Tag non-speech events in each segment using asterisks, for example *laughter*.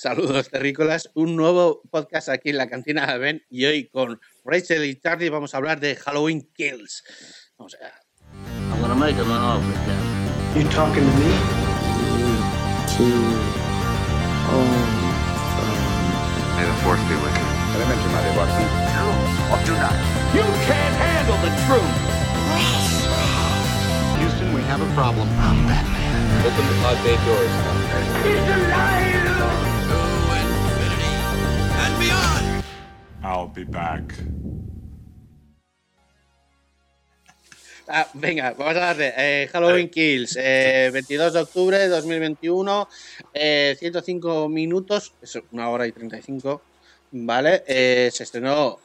Saludos terrícolas, un nuevo podcast aquí en la cantina de Ben y hoy con Rachel y Charlie vamos a hablar de Halloween Kills. Vamos allá. I'm gonna make him an offer. You talking to me? May the force be with you. You can't handle the truth. Houston, we have a problem. I'm Batman. He's alive. I'll be back. Ah, venga, vamos a darle. eh, Halloween Kills, eh, 22 de octubre de 2021, eh, 105 minutos, es una hora y 35, ¿vale? Eh, se estrenó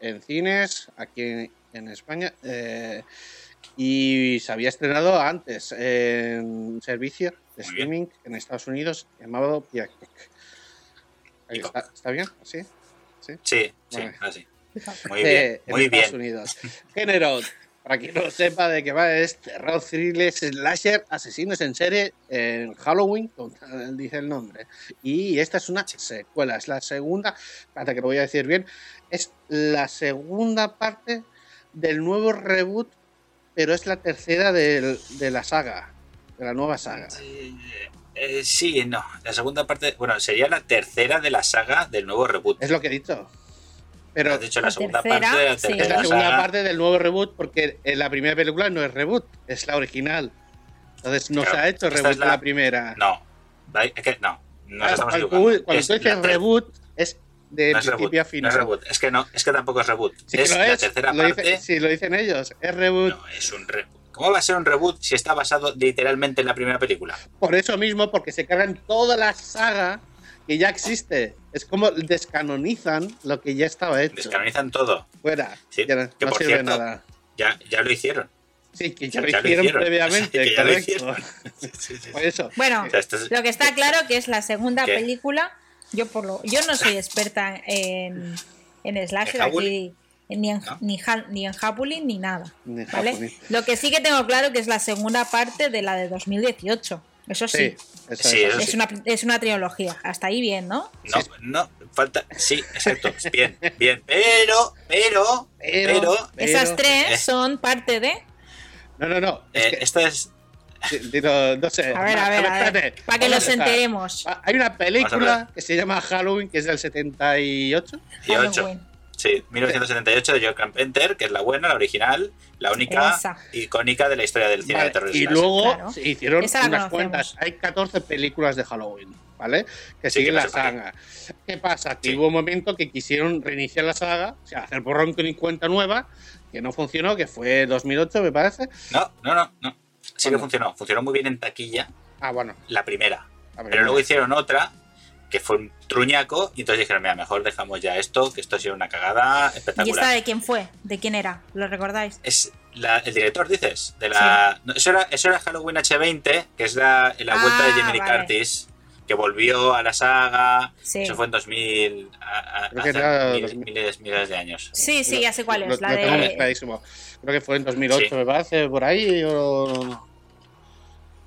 en cines aquí en, en España eh, y se había estrenado antes en servicio de streaming en Estados Unidos llamado Peacock. Ahí Peacock. ¿Está, ¿Está bien? ¿Sí? Sí, sí, así. Muy Eh, bien, en muy Estados bien. Unidos. Género, para quien no sepa de qué va, es terror, thriller, slasher, asesinos en serie en Halloween, dice el nombre. Y esta es una secuela, es la segunda, espérate que lo voy a decir bien, es la segunda parte del nuevo reboot, pero es la tercera del- de la saga, de la nueva saga. Eh, eh, sí, no. La segunda parte, bueno, sería la tercera de la saga del nuevo reboot. Es lo que he dicho. Pero Has dicho la La segunda tercera, parte de la sí. es tercera la segunda saga. parte del nuevo reboot porque en la primera película no es reboot, es la original. Entonces no Claro, se ha hecho reboot es la- la primera. No, es que no. Nos estamos cuando equivocando. cuando Es tú dices reboot es de no es reboot, principio a no final. es reboot. Es que no, es que tampoco es reboot. Sí, es que lo la es, tercera lo dice- parte. sí, lo dicen ellos, es reboot. No, es un reboot. ¿Cómo va a ser un reboot si está basado literalmente en la primera película? Por eso mismo, porque se cargan toda la saga que ya existe. Es como descanonizan lo que ya estaba hecho. Descanonizan todo. Fuera. Sí, ya no, que no por sirve cierto, nada. Ya, ya lo hicieron. Sí, que ya, ya lo hicieron previamente. Ya lo hicieron. *laughs* *laughs* Sí, sí, sí. Por eso. Bueno, O sea, esto es- lo que está claro que es la segunda ¿Qué? película. Yo por lo, yo no soy experta en, en *laughs* slasher aquí, ni en, ¿No? ni, Hal- ni en Halloween ni nada. Ni ¿vale? Lo que sí que tengo claro que es la segunda parte de la de 2018. Eso sí. Sí, eso Sí, es. eso Es una, es una trilogía. Hasta ahí bien, ¿no? No, no, falta. Sí, exacto. Bien, bien. Pero, pero, Pero- pero. Esas Pero- tres eh. son parte de. No, no, no. Es eh, que, es. sí, dilo, no sé. A ver, a ver, a ver. espérate. Para que nos a enteremos. Ah, Hay una a película ver. que se llama Halloween, que es del 78. 18. Sí, 1978 de John Carpenter, que es la buena, la original, la única Esa. icónica de la historia del cine Vale, de terror. y luego Claro. se hicieron Esa la unas cuantas. Hay 14 películas de Halloween, ¿vale? Que Sí, siguen que la qué. saga. ¿Qué pasa? Que Sí. hubo un momento que quisieron reiniciar la saga, o sea, hacer borrón con y cuenta nueva, que no funcionó, que fue 2008, me parece. No, no, no, no. Sí que Bueno. funcionó. Funcionó muy bien en taquilla Ah, bueno. la primera. a ver, Pero luego hicieron otra que fue un truñaco y entonces dijeron, mira, mejor dejamos ya esto, que esto ha sido una cagada ¿Y espectacular. esta de quién fue? ¿De quién era? ¿Lo recordáis? Es la- el director, dices, de la. no, eso, era, eso era Halloween H20, que es la, la Ah, vuelta de Lee vale. Curtis, que volvió a la saga. Sí. Eso fue en 2000. a- a- Creo que hace era miles, 2000. miles, miles de años. Sí, sí, ya sé cuál Lo- es. La lo tengo de. mezcladísimo. Creo que fue en 2008, Sí. me parece, por ahí, o...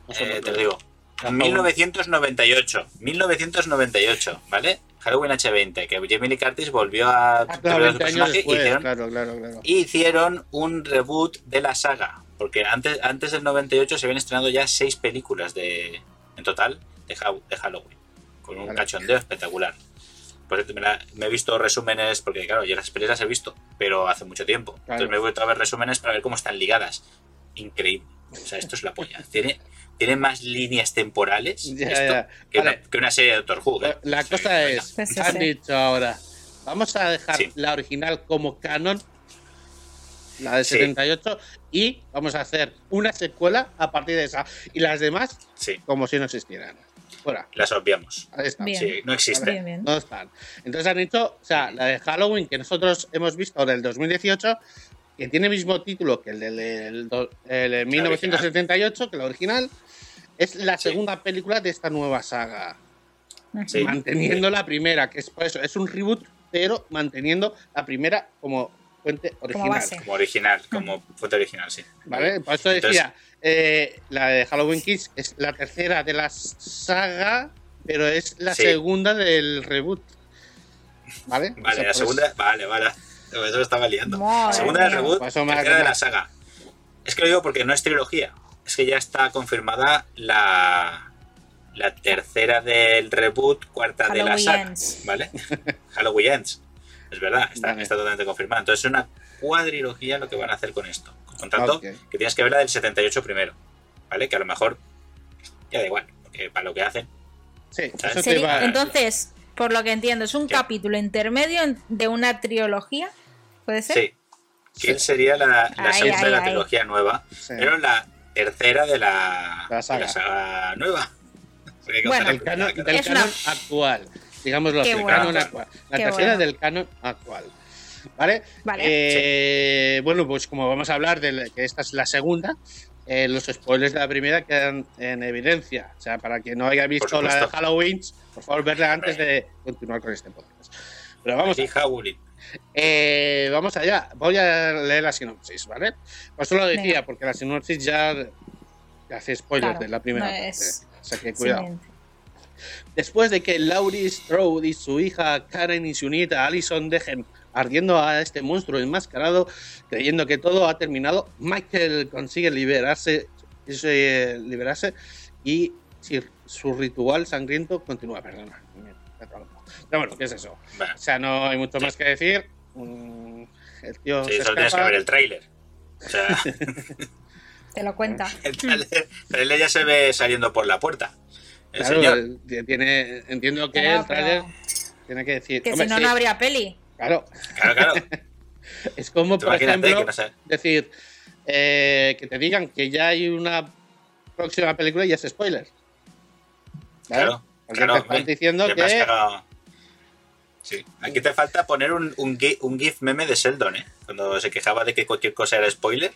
No sé, Eh, te lo digo. La 1998. 1998, ¿vale? Halloween H20, que Jamie Lee Curtis volvió a Ah, claro, a 20 su años personaje y después, hicieron, claro, claro, claro. hicieron un reboot de la saga. Porque antes, antes del 98 se habían estrenado ya seis películas de, en total de, de Halloween. Con un Vale. cachondeo espectacular. Cierto, me, la- me he visto resúmenes, porque claro, yo las películas las he visto, pero hace mucho tiempo. Entonces me he vuelto a ver resúmenes para ver cómo están ligadas. Increíble. O sea, esto es la polla. Tiene, tiene más líneas temporales Ya, esto ya. Que, Vale. una, que una serie de Doctor Who. ¿eh? La Sí, cosa es, Sí, sí, han dicho ahora, vamos a dejar Sí. la original como canon, la de Sí. 78, y vamos a hacer una secuela a partir de esa. Y las demás, Sí, como si no existieran. Fuera. las obviamos. Ahí está. Bien. Sí, no existe. Bien, bien. No están. Entonces han dicho, o sea, la de Halloween que nosotros hemos visto del 2018, que tiene el mismo título que el de 1978, que la original, es la Sí. segunda película de esta nueva saga. Sí. Manteniendo la primera, que es por eso, es un reboot, pero manteniendo la primera como fuente original. Como original, como fuente original, sí. ¿Vale? Por eso decía, eh, la de Halloween Kids es la tercera de la saga pero es la Sí. segunda del reboot. ¿Vale? O Vale, sea, la pues- segunda. Vale, vale. Eso lo estaba liando. Madre segunda del mía. reboot, Pues tercera de la saga. Es que lo digo porque no es trilogía. Es que ya está confirmada la. La tercera del reboot, cuarta de la saga. Ends. ¿Vale? *laughs* Halloween Ends. Es verdad, está, Vale. está totalmente confirmada. Entonces es una cuadrilogía lo que van a hacer con esto. Con tanto que tienes que ver la del 78 primero. ¿Vale? Que a lo mejor ya da igual. Porque para lo que hacen. Sí, eso entonces, por lo que entiendo, es un Sí. capítulo intermedio de una trilogía. ¿Puede ser? Sí. Kill sería la, la Ahí, segunda de la ahí. trilogía nueva. Sí. Pero la tercera de la, La saga. de la saga nueva. Bueno. del canon, la- del Es una- canon actual. Digámoslo así, bueno. canon actual. La Qué tercera bueno. del canon actual. ¿Vale? Vale. Eh, Bueno, pues como vamos a hablar de que esta es la segunda, eh, los spoilers de la primera quedan en evidencia. O sea, para quien no haya visto la de. Halloween, por favor, verla antes de continuar con este podcast. Pero vamos. Eh, vamos allá. Voy a leer la sinopsis, ¿vale? Pues solo decía, Venga. porque la sinopsis ya hace spoilers Claro, de la primera no parte. es- O sea que cuidado. Siguiente. Después de que Laurie Strode y su hija Karen y su nieta Allison dejen ardiendo a este monstruo enmascarado, creyendo que todo ha terminado, Michael consigue liberarse, eh, liberarse y si- su ritual sangriento continúa. Perdona. Pero bueno, ¿qué es eso? Bueno, O sea, no hay mucho más que decir. Mm, El tío sí, se solo tienes que ver el tráiler. O sea, *laughs* Te lo cuenta. *laughs* el tráiler el tráiler ya se ve saliendo por la puerta. El Claro, señor. el- tiene, entiendo que Claro, el trailer pero- tiene que decir. Que hombre, si no, sí, no habría peli. Claro, Claro, claro. *laughs* es como, por ejemplo, decir eh, que te digan que ya hay una próxima película y es spoiler. ¿Vale? Claro, Porque claro. te están diciendo que. Sí, aquí te falta poner un, un, un GIF meme de Sheldon, ¿eh? Cuando se quejaba de que cualquier cosa era spoiler.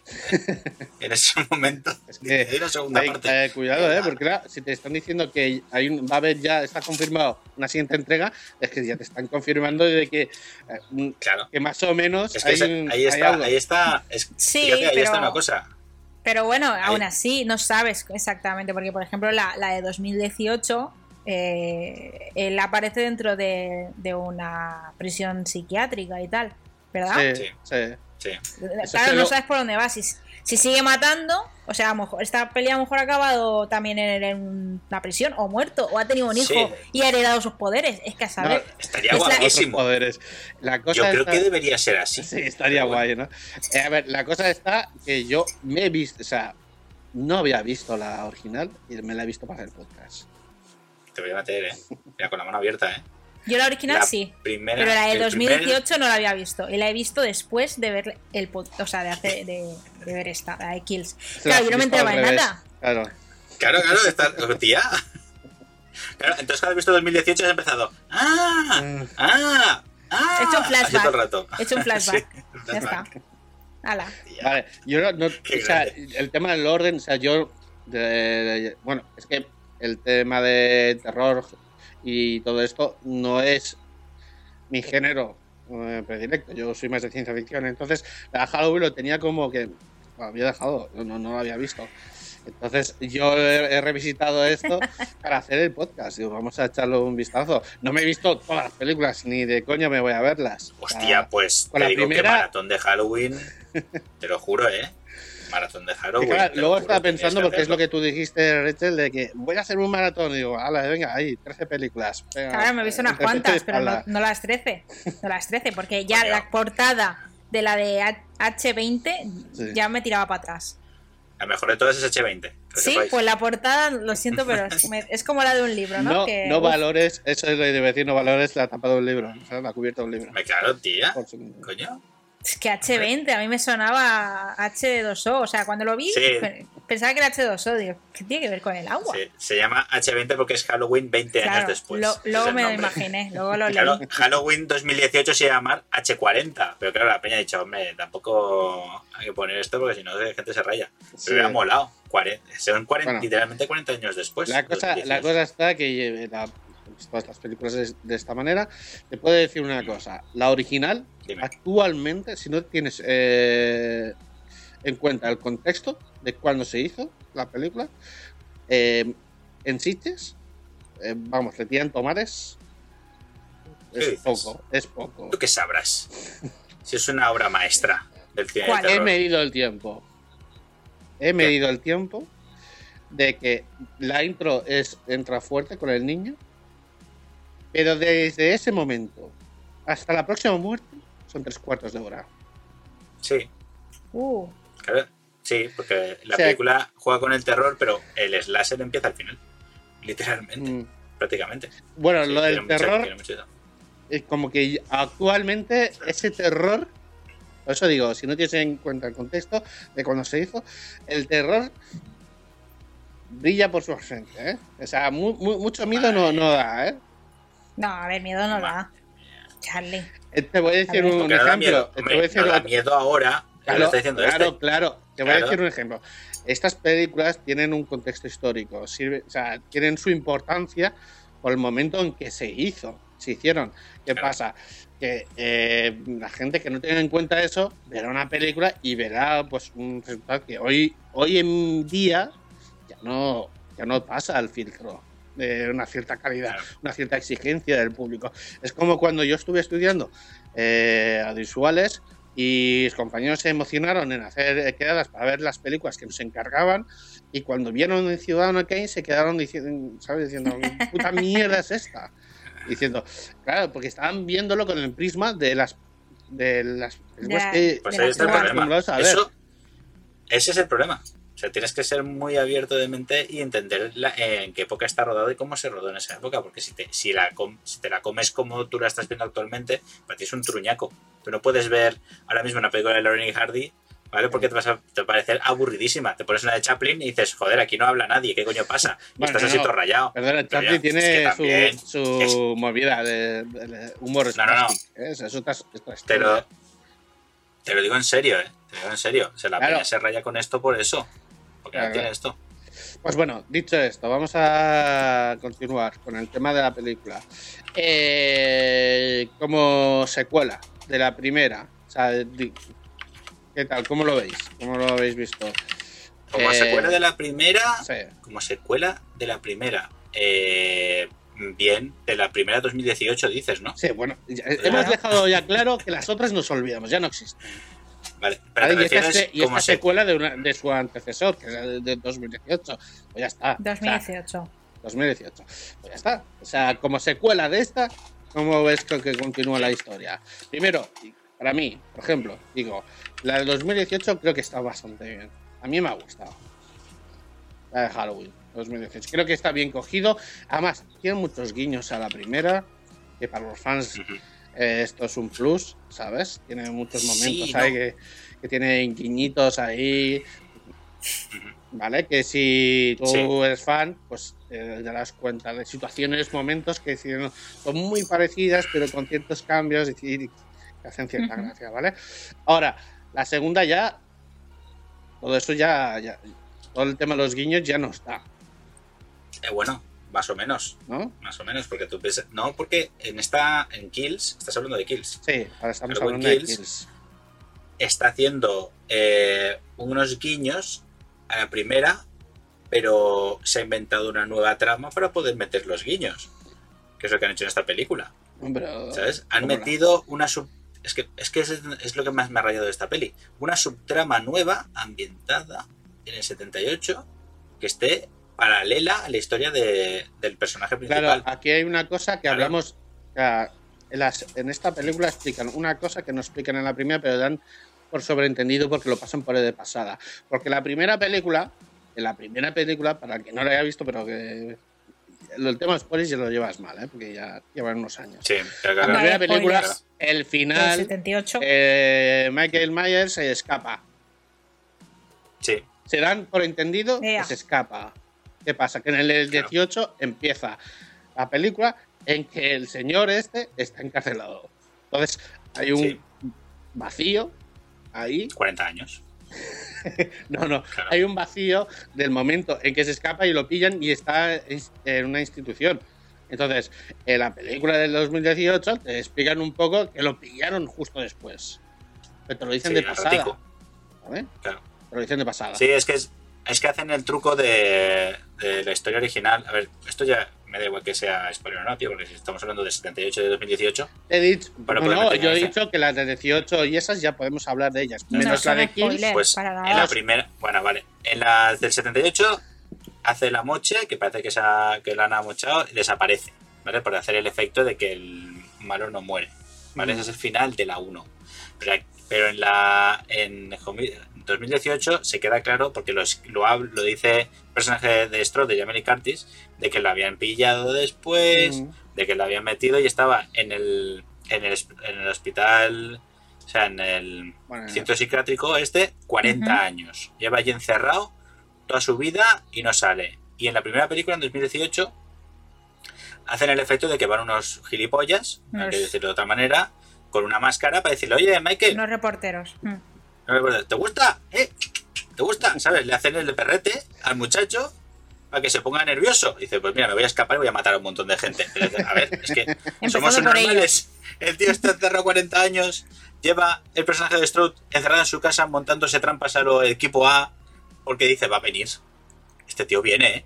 *laughs* en ese momento. Es que hay una segunda hay- parte. eh, cuidado, ¿eh? Porque claro, si te están diciendo que hay un- va a haber ya, está confirmado una siguiente entrega, es que ya te están confirmando de que, eh, Claro. que más o menos Es que hay, ese- ahí hay está, algo. ahí está. es- Sí, fíjate, ahí pero- está una cosa. Pero bueno, aún así no sabes exactamente, porque por ejemplo la, la de 2018, eh, él aparece dentro de, de una prisión psiquiátrica y tal, ¿verdad? Sí, Claro, no sabes por dónde va. Si, si sigue matando, o sea, a lo mejor esta pelea a lo mejor ha acabado también en, en una prisión, o muerto, o ha tenido un hijo Sí. y ha heredado sus poderes. Es que a saber. Estaría Es la- guapísimo. poderes. La cosa Yo creo está- que debería ser así. Sí, estaría guay, ¿no? Eh, a ver, la cosa está que yo me he visto, o sea, no había visto la original y me la he visto para el podcast. Te voy a meter, ¿eh? Mira, con la mano abierta, ¿eh? Yo la original La sí. primera- Pero la de el 2018 no la había visto. Y la he visto después de ver el o sea, de, hacer, de, de ver esta, la de Kills. Claro, yo no me enteraba de nada. Claro. Claro, claro, está. Tía. Claro, entonces cuando has visto 2018 has empezado. ¡Ah! Mm. ¡Ah! ¡Ah! He hecho un flashback. todo el rato. He hecho un *laughs* flashback. Sí, Ya está. Hala. Tía. Vale, yo no, o sea, el tema del orden, o sea, yo, de- de- bueno, es que el tema de terror y todo esto no es mi género eh, predilecto, yo soy más de ciencia ficción, entonces la Halloween lo tenía como que lo había dejado, no, lo había visto. Entonces yo he, he revisitado esto *laughs* para hacer el podcast. Digo, vamos a echarle un vistazo. No me he visto todas las películas, ni de coño me voy a verlas. Hostia, pues con te la digo primera- que maratón de Halloween. *laughs* Te lo juro, ¿eh? Maratón de claro, lo luego estaba pensando, porque es lo hacerlo. que tú dijiste, Rachel, de que voy a hacer un maratón. Y digo, ala, venga, ahí, 13 películas. Venga, Claro, me he visto unas cuantas, pero no, las 13. No las 13, porque ya la portada de la de H- H20 Sí. ya me tiraba para atrás. La mejor de todas es H20. que lo Sí, pues la portada, lo siento, pero es, me- es como la de un libro, ¿no? No, Que, no valores, eso es lo que debe decir, no valores la tapa de un libro, o sea, la cubierta de un libro. Me claro, tía. Coño. Es que H20, a mí me sonaba H2O. O sea, cuando lo vi, Sí. pe- pensaba que era H2O. Digo, ¿qué tiene que ver con el agua? Se, se llama H20 porque es Halloween 20 años Claro, después. lo- luego me lo imaginé, *laughs* luego lo leí. Claro, Halloween 2018 se llama H40, pero claro, la peña ha dicho, hombre, tampoco hay que poner esto porque si no la gente se raya. Pero Sí. me ha molado. 40, son 40, Bueno. literalmente 40 años después. La cosa, la 2018. cosa está que eh, la- todas estas películas de, de esta manera, te puedo decir una cosa. La original, Dime. actualmente, si no tienes eh, en cuenta el contexto de cuándo se hizo la película, eh, en Sitges, eh, vamos, le tiran tomates. ¿Qué Es dices? poco, es poco. ¿Tú qué sabrás? *laughs* Si es una obra maestra del cine. He medido el tiempo. He medido el tiempo de que la intro es entra fuerte con el niño, pero desde ese momento hasta la próxima muerte son tres cuartos de hora. Sí, Uh, claro. Sí, porque la O sea- película juega con el terror, pero el slasher empieza al final. Literalmente, Mm. prácticamente. Bueno, Sí, lo del terror mucho- es como que actualmente ese terror, por eso digo, si no tienes en cuenta el contexto de cuando se hizo, el terror brilla por su ausencia, ¿eh? O sea, mu- mu- mucho miedo no, no da, ¿eh? no, a ver, miedo no da. Charlie. Eh, Te voy a decir A un ejemplo. miedo. te voy a decir no da otro- miedo ahora. Claro, está diciendo claro, este. claro. Te voy a decir un ejemplo. Estas películas tienen un contexto histórico, sirve, o sea, tienen su importancia por el momento en que se hizo, se hicieron. ¿Qué Claro. pasa? Que eh, la gente que no tenga en cuenta eso verá una película y verá pues un resultado que hoy, hoy en día ya no, ya no pasa al filtro de una cierta calidad, una cierta exigencia del público. Es como cuando yo estuve estudiando eh, audiovisuales y mis compañeros se emocionaron en hacer eh, quedadas para ver las películas que nos encargaban y cuando vieron en Ciudadano Kane se quedaron diciendo, ¿sabes? Diciendo, ¿qué puta mierda es esta? Diciendo, claro, porque estaban viéndolo con el prisma de las de las películas Ya, que Pues ahí está el problema. a ver. Eso, ese es el problema. Sea, tienes que ser muy abierto de mente y entender la- en qué época está rodado y cómo se rodó en esa época. Porque si te, si, la, com- si te la comes como tú la estás viendo actualmente, para ti es un truñaco. Tú no puedes ver ahora mismo una película de Lauren y Hardy, ¿vale? Porque te, vas a, te va a parecer aburridísima. Te pones una de Chaplin y dices, joder, aquí no habla nadie, ¿qué coño pasa? *laughs* Bueno, estás así todo rayado. Perdona, es tiene que su, su movida de, de- de humor No, no, no. ¿eh? Eso es otra- es otra Te lo, te lo digo en serio, ¿eh? Te lo digo en serio. O sea, la Claro. peña se raya con esto por eso. Porque tiene esto. Pues bueno, dicho esto, vamos a continuar con el tema de la película. Eh, como secuela de la primera, o sea, ¿qué tal? ¿Cómo lo veis? ¿Cómo lo habéis visto? Como Eh, secuela de la primera, Sí. como secuela de la primera. Eh, bien, de la primera 2018 dices, ¿no? Sí, bueno, ya- hemos dejado ya claro que las otras nos olvidamos, ya no existen. Vale, pero ¿vale? te Y esta, se- y secuela de, una- de su antecesor, que era de, de 2018. Pues ya está. O sea, 2018. 2018. Pues ya está. O sea, como secuela de esta, ¿cómo ves que, que continúa la historia? Primero, para mí, por ejemplo, digo, la de 2018 creo que está bastante bien. A mí me ha gustado. La de Halloween 2018. Creo que está bien cogido. Además, tiene muchos guiños a la primera, que para los fans. Eh, esto es un plus, ¿sabes? Tiene muchos Sí, momentos ¿no? ahí que, que tienen guiñitos ahí. ¿Vale? Que si tú Sí. eres fan, pues te darás cuenta de situaciones, momentos que sí, son muy parecidas, pero con ciertos cambios y que hacen cierta gracia, ¿vale? Ahora, la segunda ya. Todo eso ya, ya. Todo el tema de los guiños ya no está, Eh, bueno, más o menos. ¿no? Más o menos, porque tú piensas. No, porque en esta. En Kills, estás hablando de Kills. Sí, ahora estamos Pero hablando de Kills- Kills. Está haciendo eh, unos guiños a la primera, pero se ha inventado una nueva trama para poder meter los guiños. Que es lo que han hecho en esta película. Pero, ¿Sabes? Han ¿cómo la- metido una sub. Es que, es que es, es lo que más me ha rayado de esta peli. Una subtrama nueva, ambientada en el 78, que esté paralela a la historia de- del personaje principal. Claro, aquí hay una cosa que Claro. hablamos. o sea, en, las- en esta película explican una cosa que no explican en la primera, pero dan por sobreentendido porque lo pasan por de pasada. Porque la primera película, en la primera película, para el que no la haya visto, pero que. El tema de spoilers ya lo llevas mal, ¿eh? porque ya llevan unos años. Sí, claro, La primera película, el final, 78. eh, Michael Myers se escapa. Sí, Se dan por entendido Ea. que se escapa. ¿Qué pasa? Que en el Claro. 18 empieza la película en que el señor este está encarcelado. Entonces hay un Sí. vacío ahí. 40 años. *laughs* No, no. Claro. Hay un vacío del momento en que se escapa y lo pillan y está en una institución. Entonces, en la película del 2018 te explican un poco que lo pillaron justo después. Pero te lo dicen Sí, de pasada. Claro. Te lo dicen de pasada. Sí, es que es, es que hacen el truco de, de la historia original. A ver, esto ya me da igual que sea spoiler o no, tío, porque si estamos hablando de 78 de 2018. He dicho, Para no, no, yo he dicho que las de 18 y esas ya podemos hablar de ellas. No Menos la de spoiler. Pues para en la primera, bueno, vale, en las del 78 hace la moche, que parece que, se ha- que la han amochado y desaparece, ¿vale? Por hacer el efecto de que el malo no muere, ¿vale? Mm. Ese es el final de la 1. Pero, pero en la en 2018 se queda claro porque lo, es- lo, lo dice el personaje de Stroh, de Jamie Curtis, de que lo habían pillado después, Mm. de que lo habían metido y estaba en el, en el, en el hospital, o sea, en el Bueno, centro psiquiátrico este, 40 Ujú. años. Lleva allí encerrado toda su vida y no sale. Y en la primera película, en 2018, hacen el efecto de que van unos gilipollas, hay que decirlo de otra manera, con una máscara para decirle, oye, Michael, Unos reporteros. Mm. No me acuerdo, ¿te gusta? ¿Eh? ¿Te gusta? ¿Sabes? Le hacen el de perrete al muchacho para que se ponga nervioso. Dice, pues mira, me voy a escapar y voy a matar a un montón de gente. Dice, a ver, es que *laughs* somos normales. El tío está encerrado 40 años, lleva el personaje de Stroud encerrado en su casa montándose trampas a lo equipo A porque dice, va a venir. Este tío viene, ¿eh?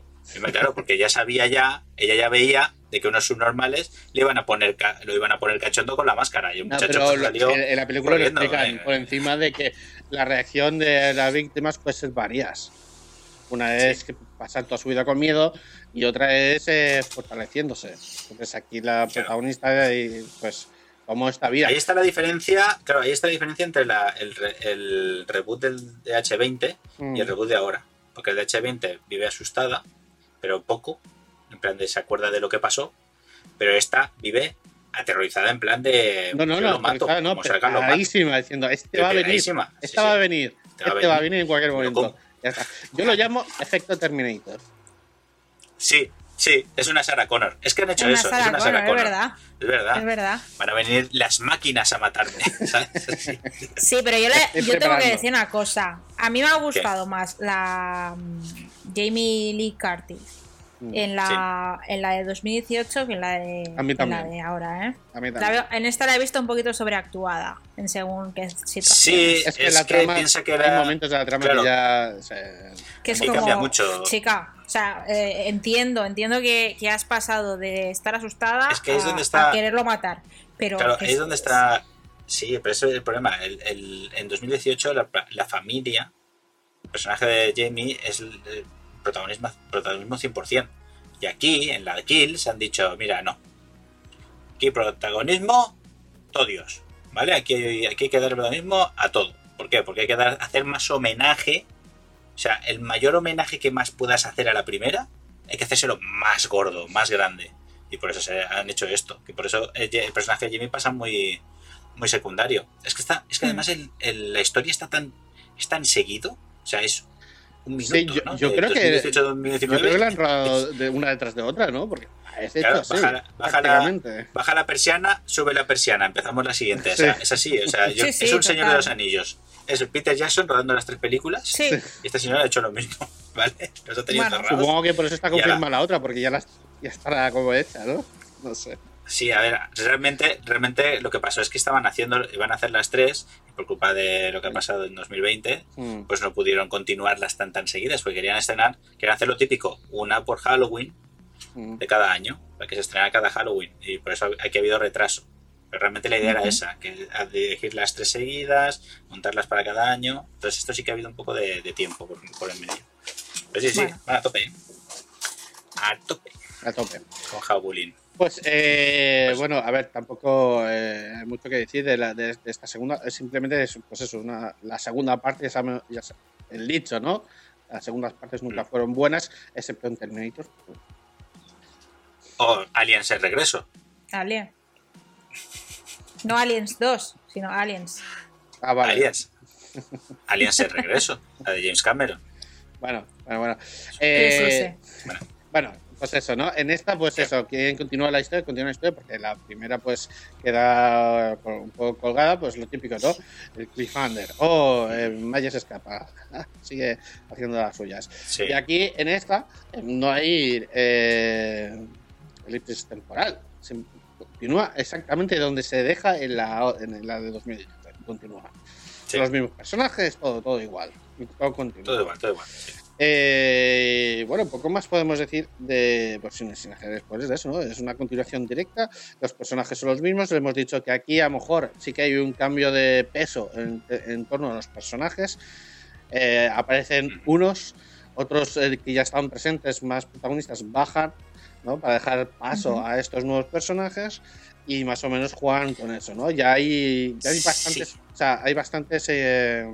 Claro, porque ya sabía ya, ella ya veía de que unos subnormales le iban a poner lo iban a poner cachondo con la máscara. Y un muchacho pues, salió en, en la película lo explican por encima de que la reacción de las víctimas puede ser varias. Una es que pasan toda su vida con miedo y otra es eh, fortaleciéndose. Entonces aquí la protagonista, eh, pues, como esta vida. Ahí está la diferencia, claro, ahí está la diferencia entre la- el, re- el reboot del DH20 Mm. y el reboot de ahora. Porque el DH20 vive asustada, pero poco, en plan de se acuerda de lo que pasó, pero esta vive aterrorizada en plan de No, no, yo no, lo mato, no, como salga, lo mato. preparadísima, diciendo, este va a venir, Preparadísima, sí, esta sí. va a venir, Este va a este va a venir. en cualquier momento. ¿cómo? Ya está. Yo lo llamo efecto Terminator. Sí, sí, es una Sarah Connor. Es que han hecho Una eso, Sarah es una Connor, Sarah es Connor. verdad. Es verdad. Es verdad. Van a venir las máquinas a matarme, *laughs* ¿sabes? Sí. Sí, pero yo, le- Estoy yo tengo que decir una cosa. A mí me ha gustado más la Jamie Lee Curtis Mm. en la, en la de 2018 que en la de, A mí en la de ahora, ¿eh? A mí La también. veo- en esta la he visto un poquito sobreactuada en según qué situación. Sí, Es que es la que trama, piensa que hay era- momentos de la trama Claro. que ya... se- Que es como, cambia mucho. chica, o sea, eh, entiendo, entiendo que, que has pasado de estar asustada Es que ahí es a, donde está- a quererlo matar. Pero Claro, ahí es donde está. Sí, pero ese es el problema. El, el- en 2018, la, la familia, el personaje de Jamie es el, el protagonismo, protagonismo 100%. Y aquí, en la de Kill, se han dicho: mira, no. Aquí, protagonismo, todo Dios. ¿Vale? Aquí, aquí hay que dar protagonismo a todo. ¿Por qué? Porque hay que dar, hacer más homenaje. O sea, el mayor homenaje que más puedas hacer a la primera, hay que hacérselo más gordo, más grande. Y por eso se han hecho esto. Que por eso el, el personaje de Jimmy pasa muy, muy secundario. Es que está, es que Mm. además el- el- la historia está tan, es tan seguido. O sea, es un minuto, Sí, yo, ¿no? yo De creo que 2018 a yo 2019. creo que la han rodado de una detrás de otra, ¿no? Porque es hecho Claro, así, baja la- baja la- prácticamente. Baja la persiana, sube la persiana. Empezamos la siguiente. O sea, Sí. es así. O sea, *laughs* yo- Sí, sí, es un señor de los anillos. Es Peter Jackson rodando las tres películas. Sí, *laughs* Y esta señora ha hecho lo mismo. *laughs* ¿Vale? Los ha tenido Bueno. cerrados. Supongo que por eso está confirmada la otra, porque ya, las, ya estará como hecha, ¿no? No sé. Sí, a ver, realmente, realmente lo que pasó es que estaban haciendo, iban a hacer las tres, por culpa de lo que ha pasado en 2020, Mm. pues no pudieron continuarlas tan tan seguidas, porque querían estrenar, querían hacer lo típico, una por Halloween Mm. de cada año, para que se estrenara cada Halloween, y por eso aquí ha habido retraso. Pero realmente la idea era esa, que a dirigir las tres seguidas, montarlas para cada año. Entonces esto sí que ha habido un poco de, de tiempo por, por el medio. Pero sí, sí, Bueno. van a tope. ¿eh? A tope A tope. con Halloween. Pues, eh, Pues- bueno, a ver, tampoco eh, hay mucho que decir de, la, de, de esta segunda. Es simplemente, es, pues eso, una, la segunda parte, ya sabe- ya el dicho, ¿no? Las segundas partes nunca Mm. fueron buenas, excepto en Terminator. O Aliens el regreso. Alien. No Aliens 2, sino Aliens. Ah, vale. Aliens. Aliens el regreso, la de James Cameron. Bueno, bueno, bueno. Sí, sí, Eh, sí. Bueno, pues eso, ¿no? En esta, pues eso, quieren continuar la historia, continúa la historia, porque la primera, pues, queda un poco colgada, pues lo típico, ¿no? El cliffhanger. Oh, eh, Maya se escapa. *laughs* Sigue haciendo las suyas. Sí. Y aquí, en esta, eh, no hay eh, elipsis temporal. Se continúa exactamente donde se deja en la, en la de 2017. Continúa. Sí. Los mismos personajes, todo, todo igual. Todo continúa. Todo igual, todo igual. sí. Eh, bueno, poco más podemos decir de, pues sin, sin después de eso, ¿no? Es una continuación directa, los personajes son los mismos, hemos dicho que aquí a lo mejor sí que hay un cambio de peso en, en torno a los personajes, Eh, aparecen unos, otros eh, que ya estaban presentes, más protagonistas, bajan, ¿no? Para dejar paso a estos nuevos personajes y más o menos juegan con eso, ¿no? Ya hay, ya hay bastantes, Sí. o sea, hay bastantes eh,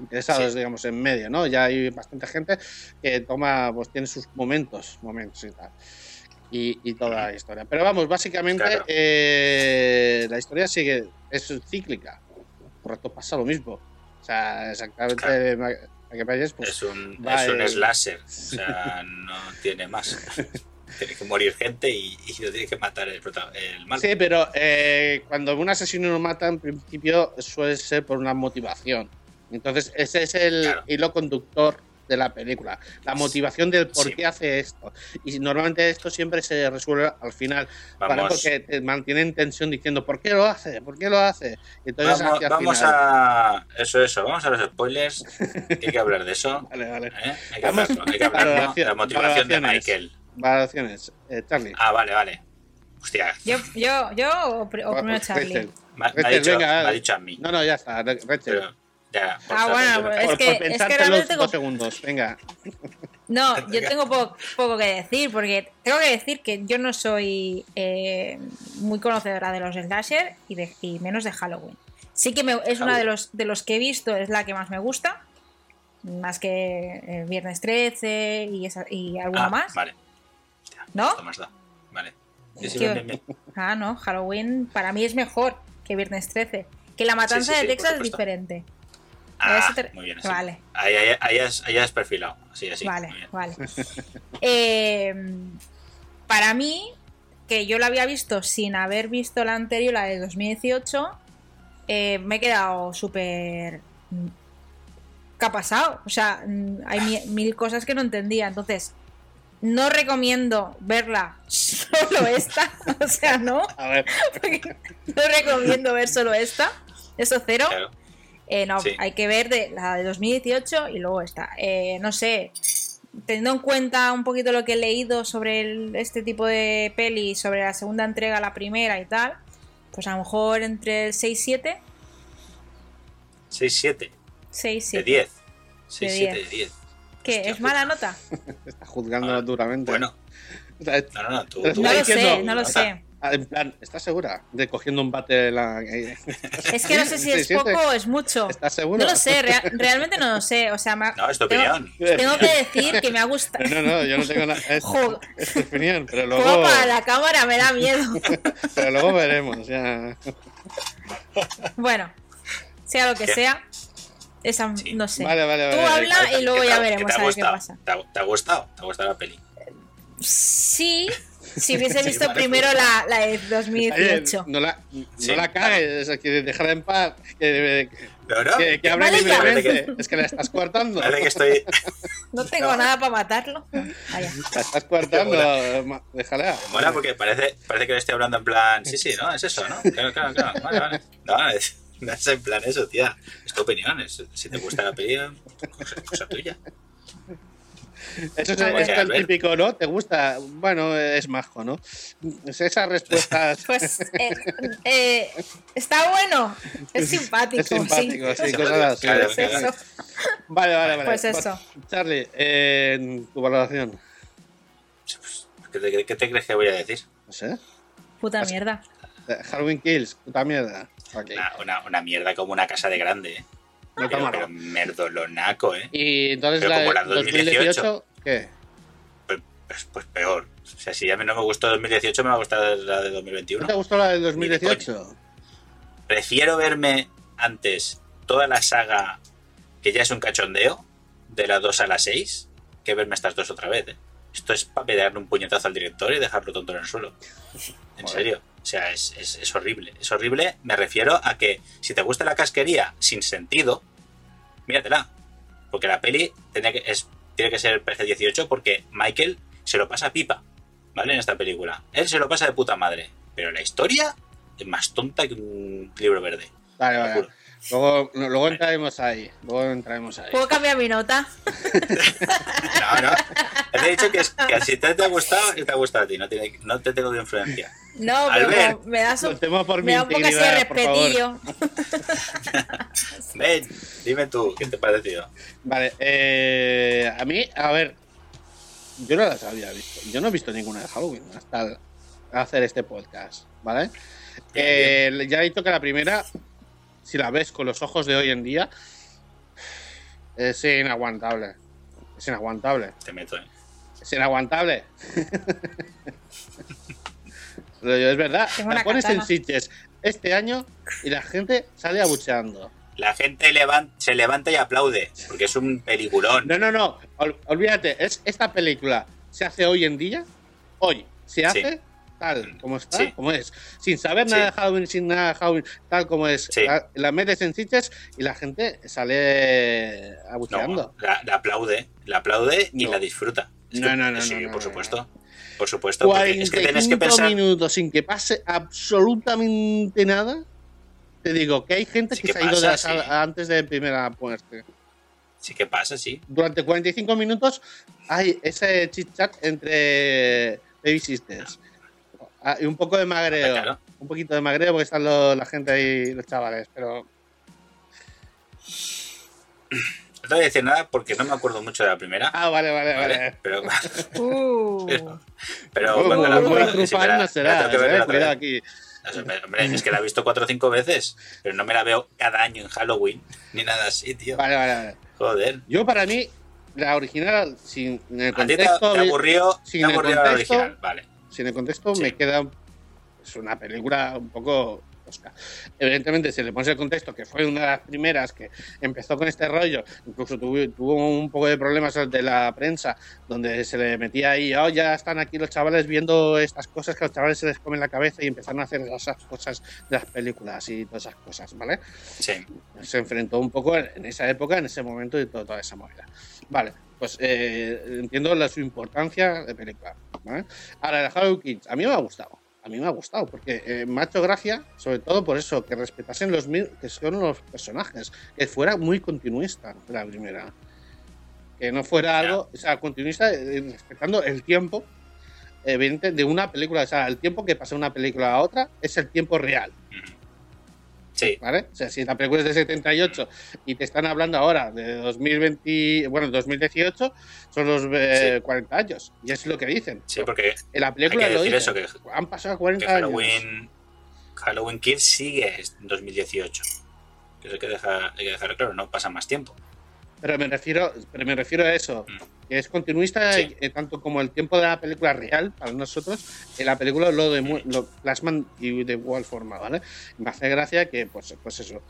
interesados, Sí. digamos, en medio, ¿no? Ya hay bastante gente que toma, pues tiene sus momentos, momentos y tal. Y, y toda la historia. Pero vamos, básicamente Claro. eh, la historia sigue, es cíclica. Por rato pasa lo mismo. O sea, exactamente Claro. que vayas, pues, Es un, va es un slasher. O *laughs* sea, no tiene más. *laughs* Tiene que morir gente y, y lo tiene que matar el, el malo. Sí, pero eh, cuando un asesino lo mata, en principio suele ser por una motivación. Entonces, ese es el Claro. hilo conductor de la película. La motivación del por Sí. qué hace esto. Y normalmente esto siempre se resuelve al final. Para Vamos, porque te mantienen tensión diciendo, ¿por qué lo hace? ¿Por qué lo hace? Entonces, vamos, vamos final- a. Eso, eso. Vamos a los spoilers. hay que hablar de eso. *laughs* Vale, vale. ¿eh? Hay que Vamos hablarlo. Hay que hablarlo. valoración- La motivación de. Michael. Valoraciones. Eh, Charlie. Ah, vale, vale. Hostia. Yo, yo, yo o, o primero Charlie. Rachel. Me, ha- dicho, venga, me ha dicho a mí. No, no, ya está. Rachel. Pero ya. por Ah, saber, bueno, pues por, que- por es que pensarte realmente los tengo- dos segundos. Venga. No, *laughs* yo tengo po- poco que decir, porque tengo que decir que yo no soy eh, muy conocedora de los slasher y, de- y menos de Halloween. Sí que me- es una de los, de los que he visto, es la que más me gusta, más que eh, Viernes 13 y, esa- y alguna Ah, más, Vale. ¿no? Esto me has dado. Vale. Sí, sí, Tío. bien, bien, bien. Ah, no, Halloween para mí es mejor que Viernes 13. Que la matanza Sí, sí, de Texas es diferente. Ah, Eso te- muy bien. así. Vale. Ahí, ahí, ahí has, ahí has perfilado. Así, así. vale, vale. *laughs* Eh, para mí, que yo la había visto sin haber visto la anterior, la de 2018, eh, me he quedado súper... mm, ¿Qué ha pasado? O sea, mm, hay mi- mil cosas que no entendía. Entonces, no recomiendo verla *laughs* solo esta. O sea, no. A ver. *laughs* porque no recomiendo ver solo esta. Eso cero. Claro. Eh, no, Sí. hay que ver de, la de 2018 y luego esta. Eh, no sé, teniendo en cuenta un poquito lo que he leído sobre el- este tipo de peli, sobre la segunda entrega, la primera y tal, pues a lo mejor entre el 6 7, 6, 7. 6 De 7. 10. 6, De 7 de 10. 10. ¿Qué? Hostia ¿Es mala nota? *laughs* Está juzgando Ah, duramente. Bueno, *laughs* no, no, no. Tú, tú- No lo diciendo- sé, no lo sé. Ah, en plan, ¿estás segura de cogiendo un bate de la. *laughs* Es que no sé si es Sí, sí, poco o es mucho. ¿Estás seguro? No lo sé, rea- *laughs* realmente no lo sé. O sea, me ha- No, es tu tengo- opinión. *laughs* Tengo que decir que me ha gustado. No, no, yo no tengo nada. Es, es tu opinión, pero Juego luego, para la cámara me da miedo. pero luego veremos. Ya. Bueno, sea lo que ¿Qué? sea, esa Sí. no sé. Vale, vale, Tú vale. habla ¿Qué y luego ya veremos a ver qué pasa. ¿Te ha, te ha gustado? ¿Te ha gustado la peli? Sí, *laughs* si hubiese visto vale, primero la, la de Oye, 2018. no la, no Sí, la cagues, es que déjala en paz. Que, No, no. que, hable Vale. Es que la estás coartando. Parece que estoy. No tengo nada para matarlo. La estás ma- Déjala. Mola porque parece, parece que le estoy hablando en plan. Sí, sí, no, es eso, ¿no? Claro, claro, claro. Vale, vale. No, es, no es en plan eso, tía. Es tu opinión. es- si te gusta la peli, cosa, cosa tuya. Eso es, A ver. es el típico, ¿no? ¿Te gusta? Bueno, es majo, ¿no? Es esas respuestas. *laughs* Pues eh, eh, está bueno, es simpático. Es simpático, sí, Sí. cosas así. Claro. Vale, vale, vale. Pues eso. Charlie, eh, tu valoración. ¿Qué te, qué te crees que voy a decir? No sé. Puta mierda. Eh, Halloween Kills, puta mierda. Una, una, una mierda como una casa de grande, ¿eh? No está Pero, merdolonaco, ¿eh? Y entonces Pero la como la 2018, 2018, ¿qué? Pues, pues, pues peor. O sea, si a mí no me gustó 2018, me va a gustar la de ¿No 2021. te gustó la de 2018? Prefiero verme antes toda la saga, que ya es un cachondeo, de la 2 a la 6, que verme estas dos otra vez. ¿eh? Esto es para pegarle un puñetazo al director y dejarlo tonto en el suelo. En Joder. serio. O sea, es, es- es horrible. Es horrible. Me refiero a que si te gusta la casquería sin sentido, míratela. Porque la peli tiene que, es, tiene que ser PG-18 porque Michael se lo pasa pipa. ¿Vale? En esta película. Él se lo pasa de puta madre. Pero la historia es más tonta que un libro verde. Vale, vale. juro. Luego, luego entraremos ahí. Luego entraremos ahí. ¿Puedo cambiar mi nota? *laughs* No, no. Te he dicho que, es- que si te, te ha gustado, te ha gustado a ti. No, tiene- no te tengo de influencia. No, pero Albert. como me por da un poco así de respetillo. *laughs* Ven, dime tú, ¿qué te ha parecido? Vale, eh, a mí, a ver, yo no las había visto. Yo no he visto ninguna de Halloween hasta hacer este podcast, ¿vale? Eh, ya he dicho que la primera, si la ves con los ojos de hoy en día, es inaguantable. Es inaguantable. Te meto, ¿eh? Es inaguantable. *laughs* Es verdad, Tengo la una pones en katana. sitches este año y la gente sale abucheando. La gente se levanta y aplaude, porque es un peliculón. No, no, no. ol- olvídate. Es, esta película se hace hoy en día. Hoy. Se hace tal como está, Sí. como es. Sin saber Sí. nada de Halloween, sin nada de Halloween, tal como es. Sí. La, la metes en y la gente sale abucheando. No, la, la aplaude, la aplaude y No. la disfruta. Es No, que- no, no, Sí, no, no, por no, supuesto. Por supuesto, porque es que tienes que 45 pensar. minutos sin que pase absolutamente nada. Te digo que hay gente Sí que que se ha ido de la sala sí. antes de primera muerte. Sí, que pasa, sí. durante 45 minutos hay ese chit chat entre baby sisters. Ah, y un poco de magreo. Claro. Un poquito de magreo porque están lo- la gente ahí, los chavales. Pero No te voy a decir nada porque no me acuerdo mucho de la primera. Ah, vale, vale, ¿vale? vale. Pero, *laughs* Uh. pero, pero Muy- cuando la no la será, tengo que ver eh, cuidado vez. aquí. Hombre, es que la he visto cuatro o cinco veces, pero no me la veo cada año en Halloween ni nada así, tío. Vale, vale, vale. Joder. Yo para mí, la original, sin en el A ti te, contexto, te aburrió, sin te el aburrió la contexto, original, vale. sin el contexto Sí. me queda es una película un poco tosca. Evidentemente, si le pones el contexto, que fue una de las primeras que empezó con este rollo, incluso tuvo, tuvo un poco de problemas de la prensa, donde se le metía ahí, oh, ya están aquí los chavales viendo estas cosas que a los chavales se les comen la cabeza y empezaron a hacer esas cosas de las películas y todas esas cosas, ¿vale? Sí. se enfrentó un poco en esa época, en ese momento y todo- toda esa movida. Vale, pues eh, entiendo la, su importancia de película. ¿vale? Ahora, el Halloween Kids, a mí me ha gustado. A mí me ha gustado, porque eh, me ha hecho gracia, sobre todo por eso, que respetasen los que son los personajes, que fuera muy continuista la primera. Que no fuera algo, o sea, continuista eh, respetando el tiempo evidente de una película. O sea, el tiempo que pasa de una película a otra es el tiempo real. Sí. ¿Vale? O sea, si la película es de 78 y te están hablando ahora de 2020, bueno, 2018, son los eh, Sí. 40 años. Y es lo que dicen. Sí, porque En la hay película que lo decir dicen. eso, que, Han pasado que 40 años. Halloween, Halloween Kills sigue en 2018. Que eso hay que dejar, hay que dejar claro, no pasa más tiempo. Pero me refiero, pero me refiero a eso, Mm. que es continuista Sí. eh, tanto como el tiempo de la película real para nosotros, en la película lo, demu- lo plasman y de igual forma, ¿vale? Me hace gracia que, pues, pues eso,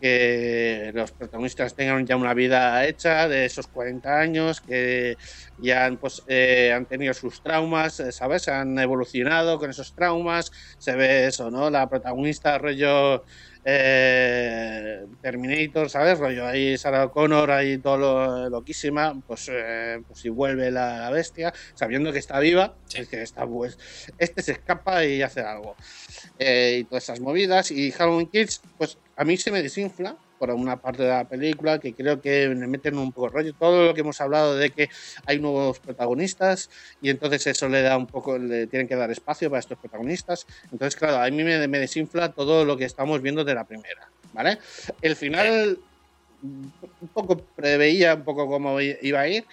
que los protagonistas tengan ya una vida hecha de esos 40 años, que ya han, pues, eh, han tenido sus traumas, eh, ¿sabes? Han evolucionado con esos traumas, se ve eso, ¿no? La protagonista, rollo eh, Terminator, ¿sabes? Rollo ahí Sarah O'Connor, ahí todo lo, loquísima, pues, eh, pues si vuelve la, la bestia, sabiendo que está viva, Sí. es que está pues, este se escapa y hace algo. Eh, y todas esas movidas. Y Halloween Kids, pues a mí se me desinfla por una parte de la película que creo que me meten un poco rollo. Todo lo que hemos hablado de que hay nuevos protagonistas y entonces eso le da un poco, le tienen que dar espacio para estos protagonistas. Entonces, claro, a mí me, me desinfla todo lo que estamos viendo de la primera, ¿vale? El final un poco preveía un poco cómo iba a ir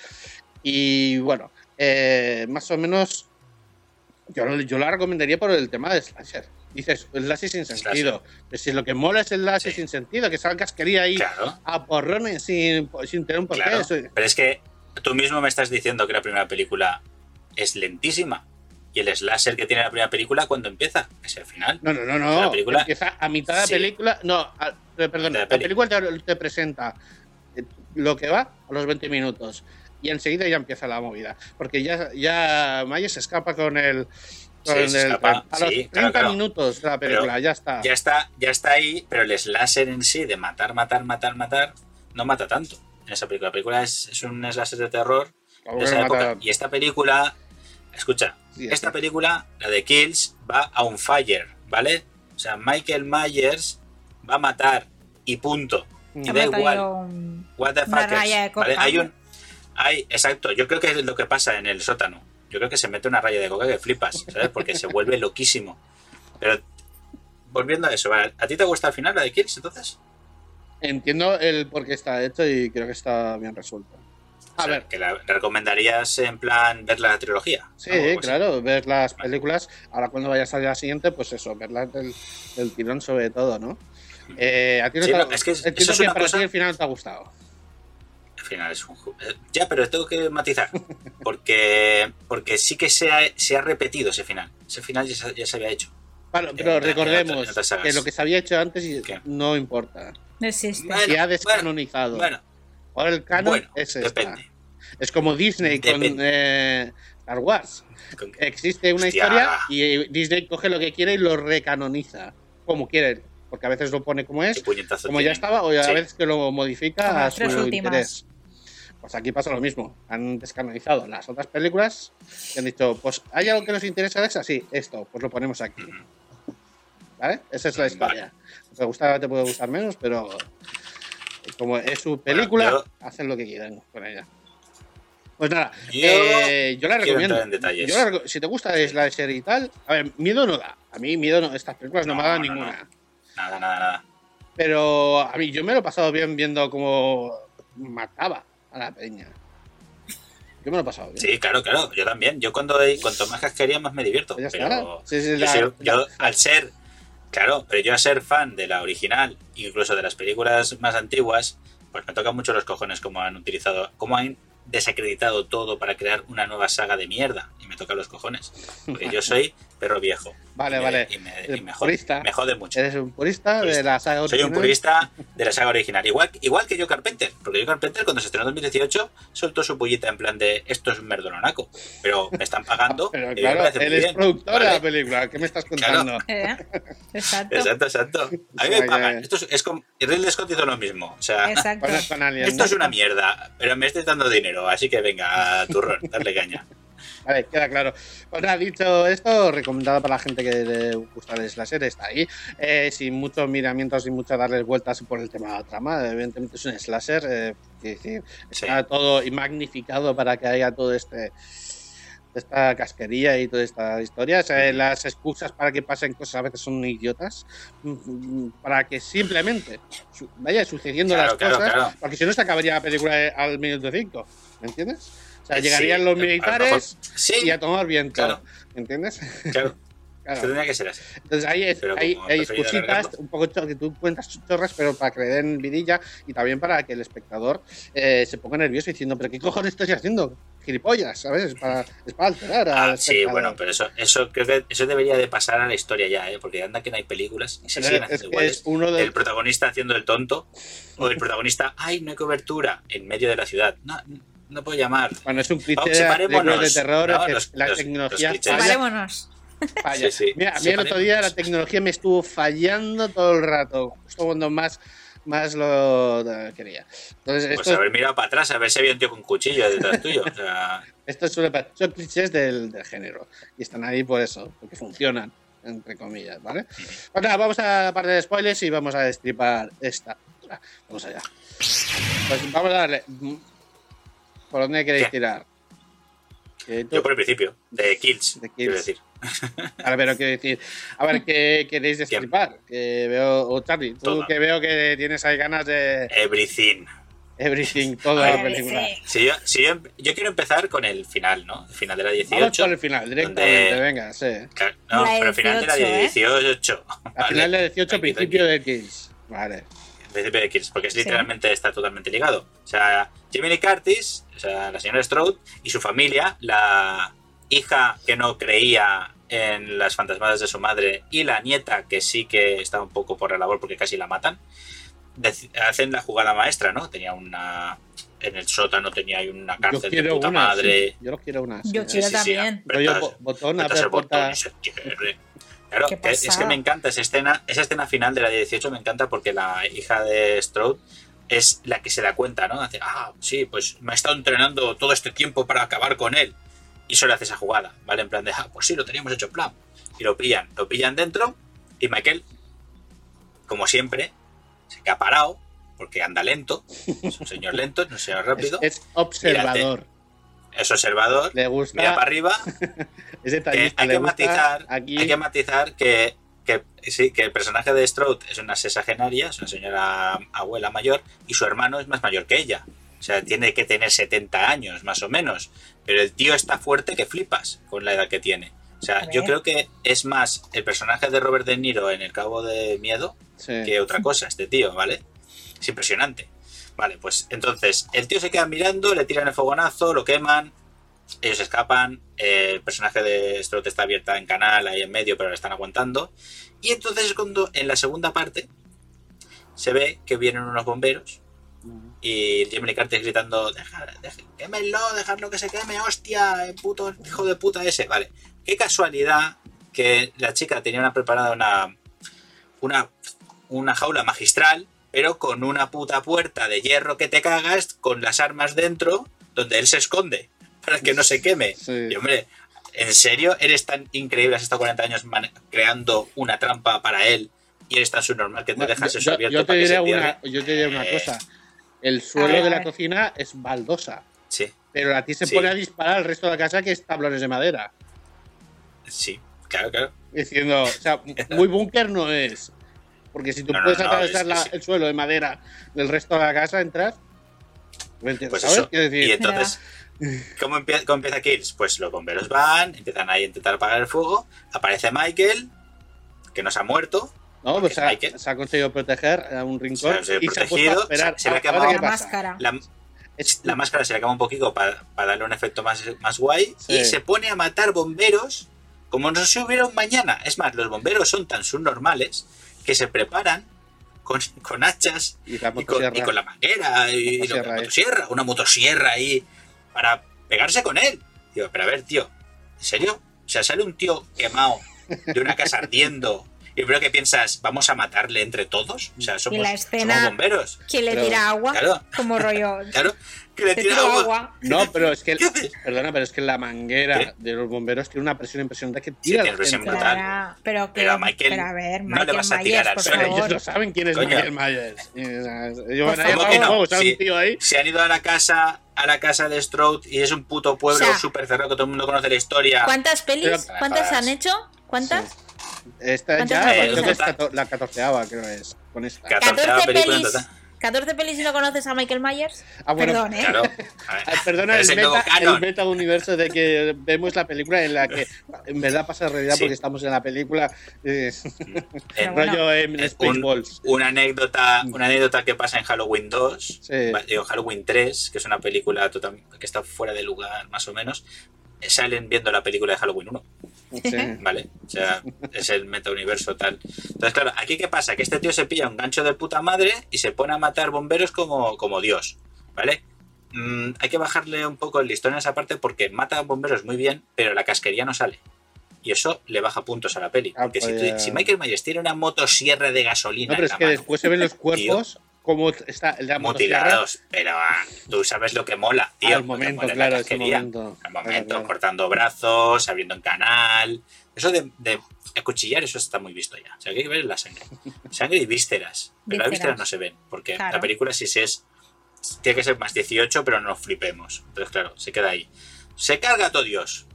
y bueno, eh, más o menos yo, yo la recomendaría por el tema de slasher. Dices, slasher sin sentido. Pero si lo que mola es el slasher Sí. sin sentido, que salga casquería ahí Claro, a porrones sin, sin tener un porqué. claro. Pero es que tú mismo me estás diciendo que la primera película es lentísima. Y el slasher que tiene la primera película cuando empieza, es el final. No, no, no, no. la película- Empieza a mitad de la Sí. película. No, a- eh, perdón, la película te, te presenta eh, lo que va a los 20 minutos. Y enseguida ya empieza la movida. Porque ya, ya Myers se escapa con el. Sí, se escapa, a los sí, 30 claro, claro. minutos de la película, ya está. Ya está, ya está ahí, pero el slasher en sí, de matar, matar, matar, matar, no mata tanto. En esa película. La película es, es un slasher de terror Como de esa no mata- época. Y esta película, escucha, Sí, esta sí. película, la de Kills, va a un fire, ¿vale? O sea, Michael Myers va a matar y punto. Y Habrá da igual. un- What the fuck coca. Hay un. Hay, exacto. Yo creo que es lo que pasa en el sótano. Yo creo que se mete una raya de coca que flipas, ¿sabes? Porque se vuelve loquísimo. Pero volviendo a eso. ¿a ti te gusta al final la de Kills entonces? Entiendo el por qué está hecho y creo que está bien resuelto. A O sea, ver, ¿Que la ¿le recomendarías en plan ver la trilogía? sí, claro, ver las películas. Ahora cuando vaya a salir la siguiente, pues eso, verlas del, del tirón sobre todo, ¿no? Eh, a ti no Sí, te es que eso entiendo es que una para cosa- ti el final te ha gustado. Al final es un eh, Ya, pero tengo que matizar. Porque, porque sí que se ha, se ha repetido ese final. Ese final ya se, ya se había hecho. Bueno, En- pero en recordemos otras- en otras sagas. que lo que se había hecho antes no importa. No existe. Bueno, Se ha descanonizado. Bueno, Ahora el canon bueno, es esta. depende. Es como Disney con eh, Star Wars. Con- Existe una Hostia. historia y Disney coge lo que quiere y lo recanoniza como quiere. Porque a veces lo pone como ¿Qué es, como ya estaba, o a Sí. veces que lo modifica Como a su tres últimas. interés. Pues aquí pasa lo mismo. Han descanonizado las otras películas y han dicho, pues hay algo que nos interesa de esa, sí, esto, pues lo ponemos aquí. ¿Vale? Esa es la Vale. historia. Te gusta, te puede gustar menos, pero como es su película, yo- hacen lo que quieran con ella. Pues nada, Yo eh, yo la recomiendo. Yo la si te gusta Slasher y tal, a ver, miedo no da. A mí miedo no, estas películas no, me dan no, no. ninguna. Nada, nada, nada. Pero a mí yo me lo he pasado bien viendo cómo mataba a la peña. Yo me lo he pasado bien. Sí, claro, claro. Yo también. Yo cuando cuanto más casquería, más me divierto. Ya pero. Sí, sí, yo, la- soy- yo, la- al ser, claro, pero yo al ser fan de la original, incluso de las películas más antiguas, pues me tocan mucho los cojones cómo han utilizado, cómo han desacreditado todo para crear una nueva saga de mierda. Y me toca los cojones. Porque yo soy perro viejo. Vale, Y me- vale. Y me, y me jode, me jode mucho. Eres un purista, de la saga Soy un original. purista de la saga original. Igual, igual que Joe Carpenter. Porque Joe Carpenter, cuando se estrenó en 2018, soltó su pullita en plan de esto es un merdononaco. Pero me están pagando. *laughs* Pero claro, él es productor de la película. ¿Qué me estás Claro. contando? *laughs* Eh, Exacto. Exacto, exacto. A mí me pagan. Esto es, es y Ridley Scott hizo lo mismo. O sea, Exacto. Con, con esto es una mierda. Pero me estoy dando dinero. Así que venga, turrón, darle caña. Vale, queda claro. Pues nada, dicho esto, recomendado para la gente que le gusta el slasher, está ahí. Eh, sin muchos miramientos, sin mucho darles vueltas por el tema de la trama. Evidentemente es un slasher. eh, que, sí, está todo y magnificado para que haya todo este esta casquería y toda esta historia. O sea, las excusas para que pasen cosas a veces son idiotas. mm, Para que simplemente vaya sucediendo Claro, las claro, cosas. claro. Porque si no se acabaría la película al minuto 5. ¿Me entiendes? O sea, Sí, llegarían los a lo mejor- militares Sí, y a tomar viento. Claro. ¿Entiendes? claro. *laughs* Claro. Esto tendría que ser así. Entonces ahí, es- hay, hay alargarlo. un poco que tú cuentas chorras, pero para que le den vidilla y también para que el espectador eh, se ponga nervioso diciendo, pero ¿qué cojones estoy haciendo? Gilipollas, ¿sabes? Es para, es para alterar al Ah, sí, bueno, pero eso, eso creo que eso debería de pasar a la historia ya, ¿eh? porque anda que no hay películas y se Pero siguen es haciendo que iguales. es uno de El protagonista haciendo el tonto o el protagonista, ay, no hay cobertura en medio de la ciudad. No, no puedo llamar. Bueno, es un cliché de de terror, No, que los- la los- tecnología los Separémonos. falla. Sí, sí. Mira, a mí el otro día la tecnología me estuvo fallando todo el rato, justo cuando más, más lo quería. Entonces, Pues esto, haber mirado para atrás, a ver si había un tío con cuchillo detrás tuyo. O sea, *laughs* esto suele pa- son clichés del, del género y están ahí por eso, porque funcionan, entre comillas, ¿vale? Pues nada, vamos a la parte de spoilers y vamos a destripar esta. Vamos allá. Pues vamos a darle. ¿Por dónde queréis ¿Qué? tirar? Yo por el principio, de Kills, De quiero Kills. decir. *laughs* A ver, pero quiero decir, a ver, ¿qué queréis destripar? Que veo, o Charlie, tú Todo. que veo que tienes ahí ganas de Everything. everything, toda la Everything. película. Si yo, si yo, yo quiero empezar con el final, ¿no? El final de la Vamos 18. por el final, directamente, donde- venga, sí. Claro, No, La pero el final de la 18, ¿eh? 18. Al final del 18, Tranqui, principio tranqui. de Kills. Vale. Principio de Kills, porque Sí. literalmente está totalmente ligado. O sea, Lee Curtis, o sea, la señora Strode y su familia, la hija que no creía en las fantasmadas de su madre y la nieta que sí que está un poco por la labor porque casi la matan, hacen la jugada maestra, ¿no? Tenía una... En el sótano tenía ahí una Yo cárcel de quiero puta una. madre. sí. Yo lo quiero una. sí, Yo quiero también. Apretas- bo- botón, apretas el abre botón y se cierre. Claro, es que me encanta esa escena, esa escena final de la 18 me encanta porque la hija de Strode es la que se da cuenta, ¿no? Hace, ah, sí, pues me ha estado entrenando todo este tiempo para acabar con él. Y solo hace esa jugada, ¿vale? En plan de, ah, pues sí, lo teníamos hecho en plan. Y lo pillan, lo pillan dentro y Michael, como siempre, se queda parado, porque anda lento, es un señor lento, no un señor *laughs* rápido. Es, es observador. Es observador, Le gusta. mira para arriba. *laughs* Es que hay, le que gusta matizar, aquí. hay que matizar que, que sí, que el personaje de Stroud es una sexagenaria, es una señora abuela mayor, y su hermano es más mayor que ella. O sea, tiene que tener 70 años, más o menos. Pero el tío está fuerte que flipas con la edad que tiene. O sea, yo creo que es más el personaje de Robert De Niro en El Cabo de Miedo Sí. que otra cosa, este tío, ¿vale? Es impresionante. Vale, pues entonces, el tío se queda mirando, le tiran el fogonazo, lo queman, ellos escapan, el personaje de Stroud está abierta en canal ahí en medio, pero la están aguantando. Y entonces es cuando en la segunda parte se ve que vienen unos bomberos y Jimmy Curtis gritando, "Deja- deja- quémenlo, dejadlo que se queme, hostia, el puto hijo de puta ese. Vale, qué casualidad que la chica tenía una preparada una, una, una jaula magistral, pero con una puta puerta de hierro que te cagas, con las armas dentro, donde él se esconde, para que no se queme. Sí. Y hombre, ¿en serio eres tan increíble? Has estado 40 años creando una trampa para él y eres tan subnormal que te Bueno, dejas eso yo- abierto yo te para que diré se una, yo te diré una Eh, cosa. El suelo de la cocina es baldosa. Sí, Pero a ti se Sí. pone a disparar al resto de la casa que es tablones de madera. sí, claro, claro. Diciendo, o sea, *laughs* muy búnker no es. Porque si tú No, puedes no, atravesar es- la- es- el suelo de madera del resto de la casa, entras. Pues ¿Sabes? eso. Decir, Y entonces, *laughs* ¿cómo, empie- cómo empieza Kills? Pues los bomberos van, empiezan ahí a intentar apagar el fuego. Aparece Michael, que no se ha muerto. no, pues es se ha, Michael. se ha conseguido proteger a un rincón Se ha conseguido y se ha protegido, esperar. se- se le ha quemado La máscara. La, la máscara se le acaba un poquito para darle un efecto más, más guay. Sí. Y se pone a matar bomberos como no se hubiera un mañana. Es más, los bomberos son tan subnormales que se preparan con, con hachas y la y con, y la manguera y Motosierra, la eh. motosierra, una motosierra ahí para pegarse con él. Digo, pero a ver, tío, ¿en serio? O sea, sale un tío quemado de una casa ardiendo y primero que piensas, ¿vamos a matarle entre todos? O sea, somos, la escena- somos bomberos. ¿Quién le tira agua? Claro. Como rollo. *laughs* Claro, que le tira tiro agua. agua. No, pero es que. *laughs* Perdona, pero es que la manguera ¿Qué? de los bomberos tiene una presión impresionante que Sí, tira. tiene la presión gente. brutal. Claro, pero que. Pero a Michael pero a ver, no Michael le vas a Myers, tirar al por suelo. Ellos lo saben quién es Coño. Michael Myers. Y, o sea, ellos Por favor. que no? Sí. un tío ahí. Se han ido a la casa, a la casa de Stroud y es un puto pueblo O sea, súper cerrado que todo el mundo conoce la historia. ¿Cuántas pelis? Pero- ¿Cuántas han hecho? ¿Cuántas? Esta ¿Cuántas ya, creo que es la catorceava, creo es. Con esta. Cat- 14 película en pelis. total. 14 pelis y no conoces a Michael Myers. Ah, bueno, Perdón, ¿eh? Claro. Ah, Perdona, el meta, el canon. meta universo de que vemos la película en la que en verdad pasa realidad Sí. porque estamos en la película. *laughs* eh, bueno. rollo en Spaceballs. una anécdota una anécdota que pasa en Halloween 2 Sí. digo Halloween 3 que es una película total- que está fuera de lugar más o menos salen viendo la película de Halloween 1 Sí. vale o sea es el metauniverso tal. Entonces claro aquí qué pasa que este tío se pilla un gancho de puta madre y se pone a matar bomberos como como Dios vale Mm, hay que bajarle un poco el listón en esa parte porque mata a bomberos muy bien pero la casquería no sale. Y eso le baja puntos a la peli. Ah, Porque si, pues, tú- si Michael Myers tiene una motosierra de gasolina No, pero en es la que mano, después se ven los cuerpos como está la mutilados, pero ah, tú sabes lo que mola, tío. al momento, mola claro, momento. Al momento, claro. cortando brazos, abriendo en canal. Eso de, de acuchillar, eso está muy visto ya. O sea, que hay que ver la sangre. Sangre y vísceras. Pero las Vísceras. no se ven, porque Claro. la película sí se es. Tiene que ser más 18, pero no flipemos. Entonces, claro, se queda ahí. Se carga a todo Dios.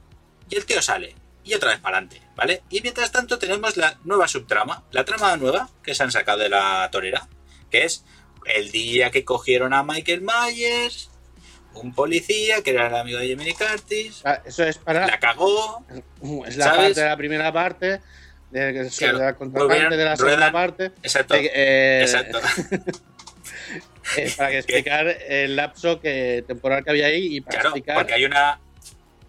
Y el tío sale. Y otra vez para adelante, ¿vale? Y mientras tanto tenemos la nueva subtrama. La trama nueva que se han sacado de la torera. Que es el día que cogieron a Michael Myers. Un policía que era el amigo de Lee Curtis. Ah, Eso es para. La cagó. Es la ¿sabes? parte de la primera parte. De, de Claro, la contraparte de la segunda parte. Exacto. de- eh, Exacto. *laughs* eh, para *laughs* que explicar el lapso que, temporal que había ahí y para Claro, explicar. porque hay una.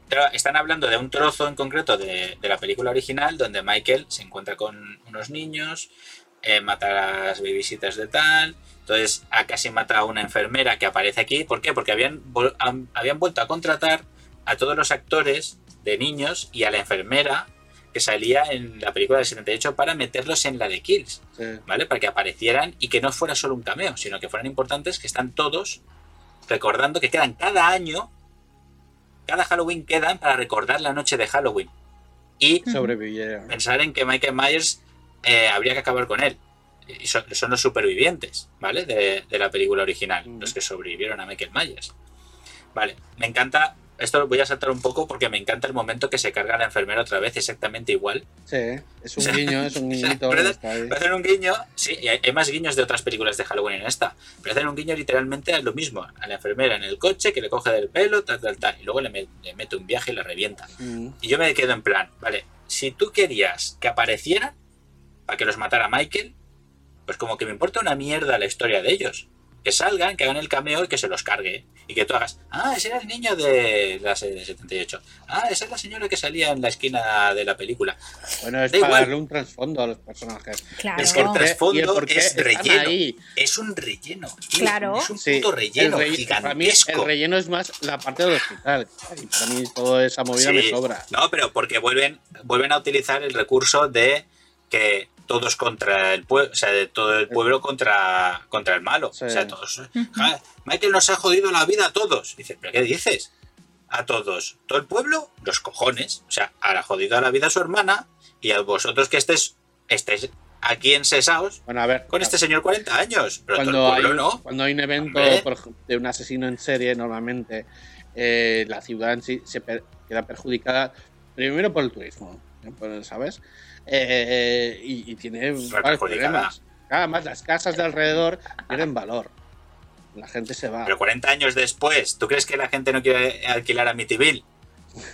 claro, están hablando de un trozo en concreto de, de la película original donde Michael se encuentra con unos niños, eh, mata a las babysitters de tal. Entonces, a casi mata a una enfermera que aparece aquí. ¿Por qué? Porque habían, habían vuelto a contratar a todos los actores de niños y a la enfermera que salía en la película del 78 para meterlos en la de Kills. Sí. ¿vale? Para que aparecieran y que no fuera solo un cameo, sino que fueran importantes, que están todos recordando que quedan cada año, cada Halloween quedan para recordar la noche de Halloween. Y sobrevivieron. pensar en que Michael Myers eh, habría que acabar con él. Y son, son los supervivientes, ¿vale? De, de la película original, Mm. los que sobrevivieron a Michael Myers. Vale, me encanta. Esto lo voy a saltar un poco porque me encanta el momento que se carga la enfermera otra vez exactamente igual. Sí, es un *laughs* guiño, es un *laughs* guiñito. hacen un guiño, sí, y hay, hay más guiños de otras películas de Halloween en esta, pero hacen un guiño literalmente a lo mismo, a la enfermera en el coche que le coge del pelo, tal, tal, tal, y luego le, me- le mete un viaje y la revienta. Mm. Y yo me quedo en plan, vale, si tú querías que aparecieran para que los matara Michael, pues como que me importa una mierda la historia de ellos. Que salgan, que hagan el cameo y que se los cargue. Y que tú hagas, ah, ese era el niño de la serie de 78. Ah, esa es la señora que salía en la esquina de la película. Bueno, es Da para igual. darle un trasfondo a los personajes. Claro. Es que el trasfondo ¿Y el por qué es relleno. ahí? Es un relleno. tío, Claro. Es un Sí, puto relleno el relle- Para mí el gigantesco. relleno es más la parte del hospital. Y para mí toda esa movida me sobra. No, pero porque vuelven, vuelven a utilizar el recurso de que todos contra el pueblo, o sea, de todo el pueblo contra, contra el malo. Sí. O sea, todos. "Ja, Michael nos ha jodido la vida a todos. Dice, ¿pero qué dices? A todos. ¿Todo el pueblo? Los cojones. O sea, ha jodido la vida a su hermana y a vosotros que estés, estéis aquí en Sesaos Bueno, a ver. con este señor 40 años. Pero cuando, todo el hay, pueblo no. cuando hay un evento por de un asesino en serie, normalmente eh, la ciudad en sí se per- queda perjudicada primero por el turismo, ¿sabes? Eh, y, y tiene varios problemas. Además, las casas de alrededor pierden valor. La gente se va. Pero 40 años después, ¿tú crees que la gente no quiere alquilar a Amityville?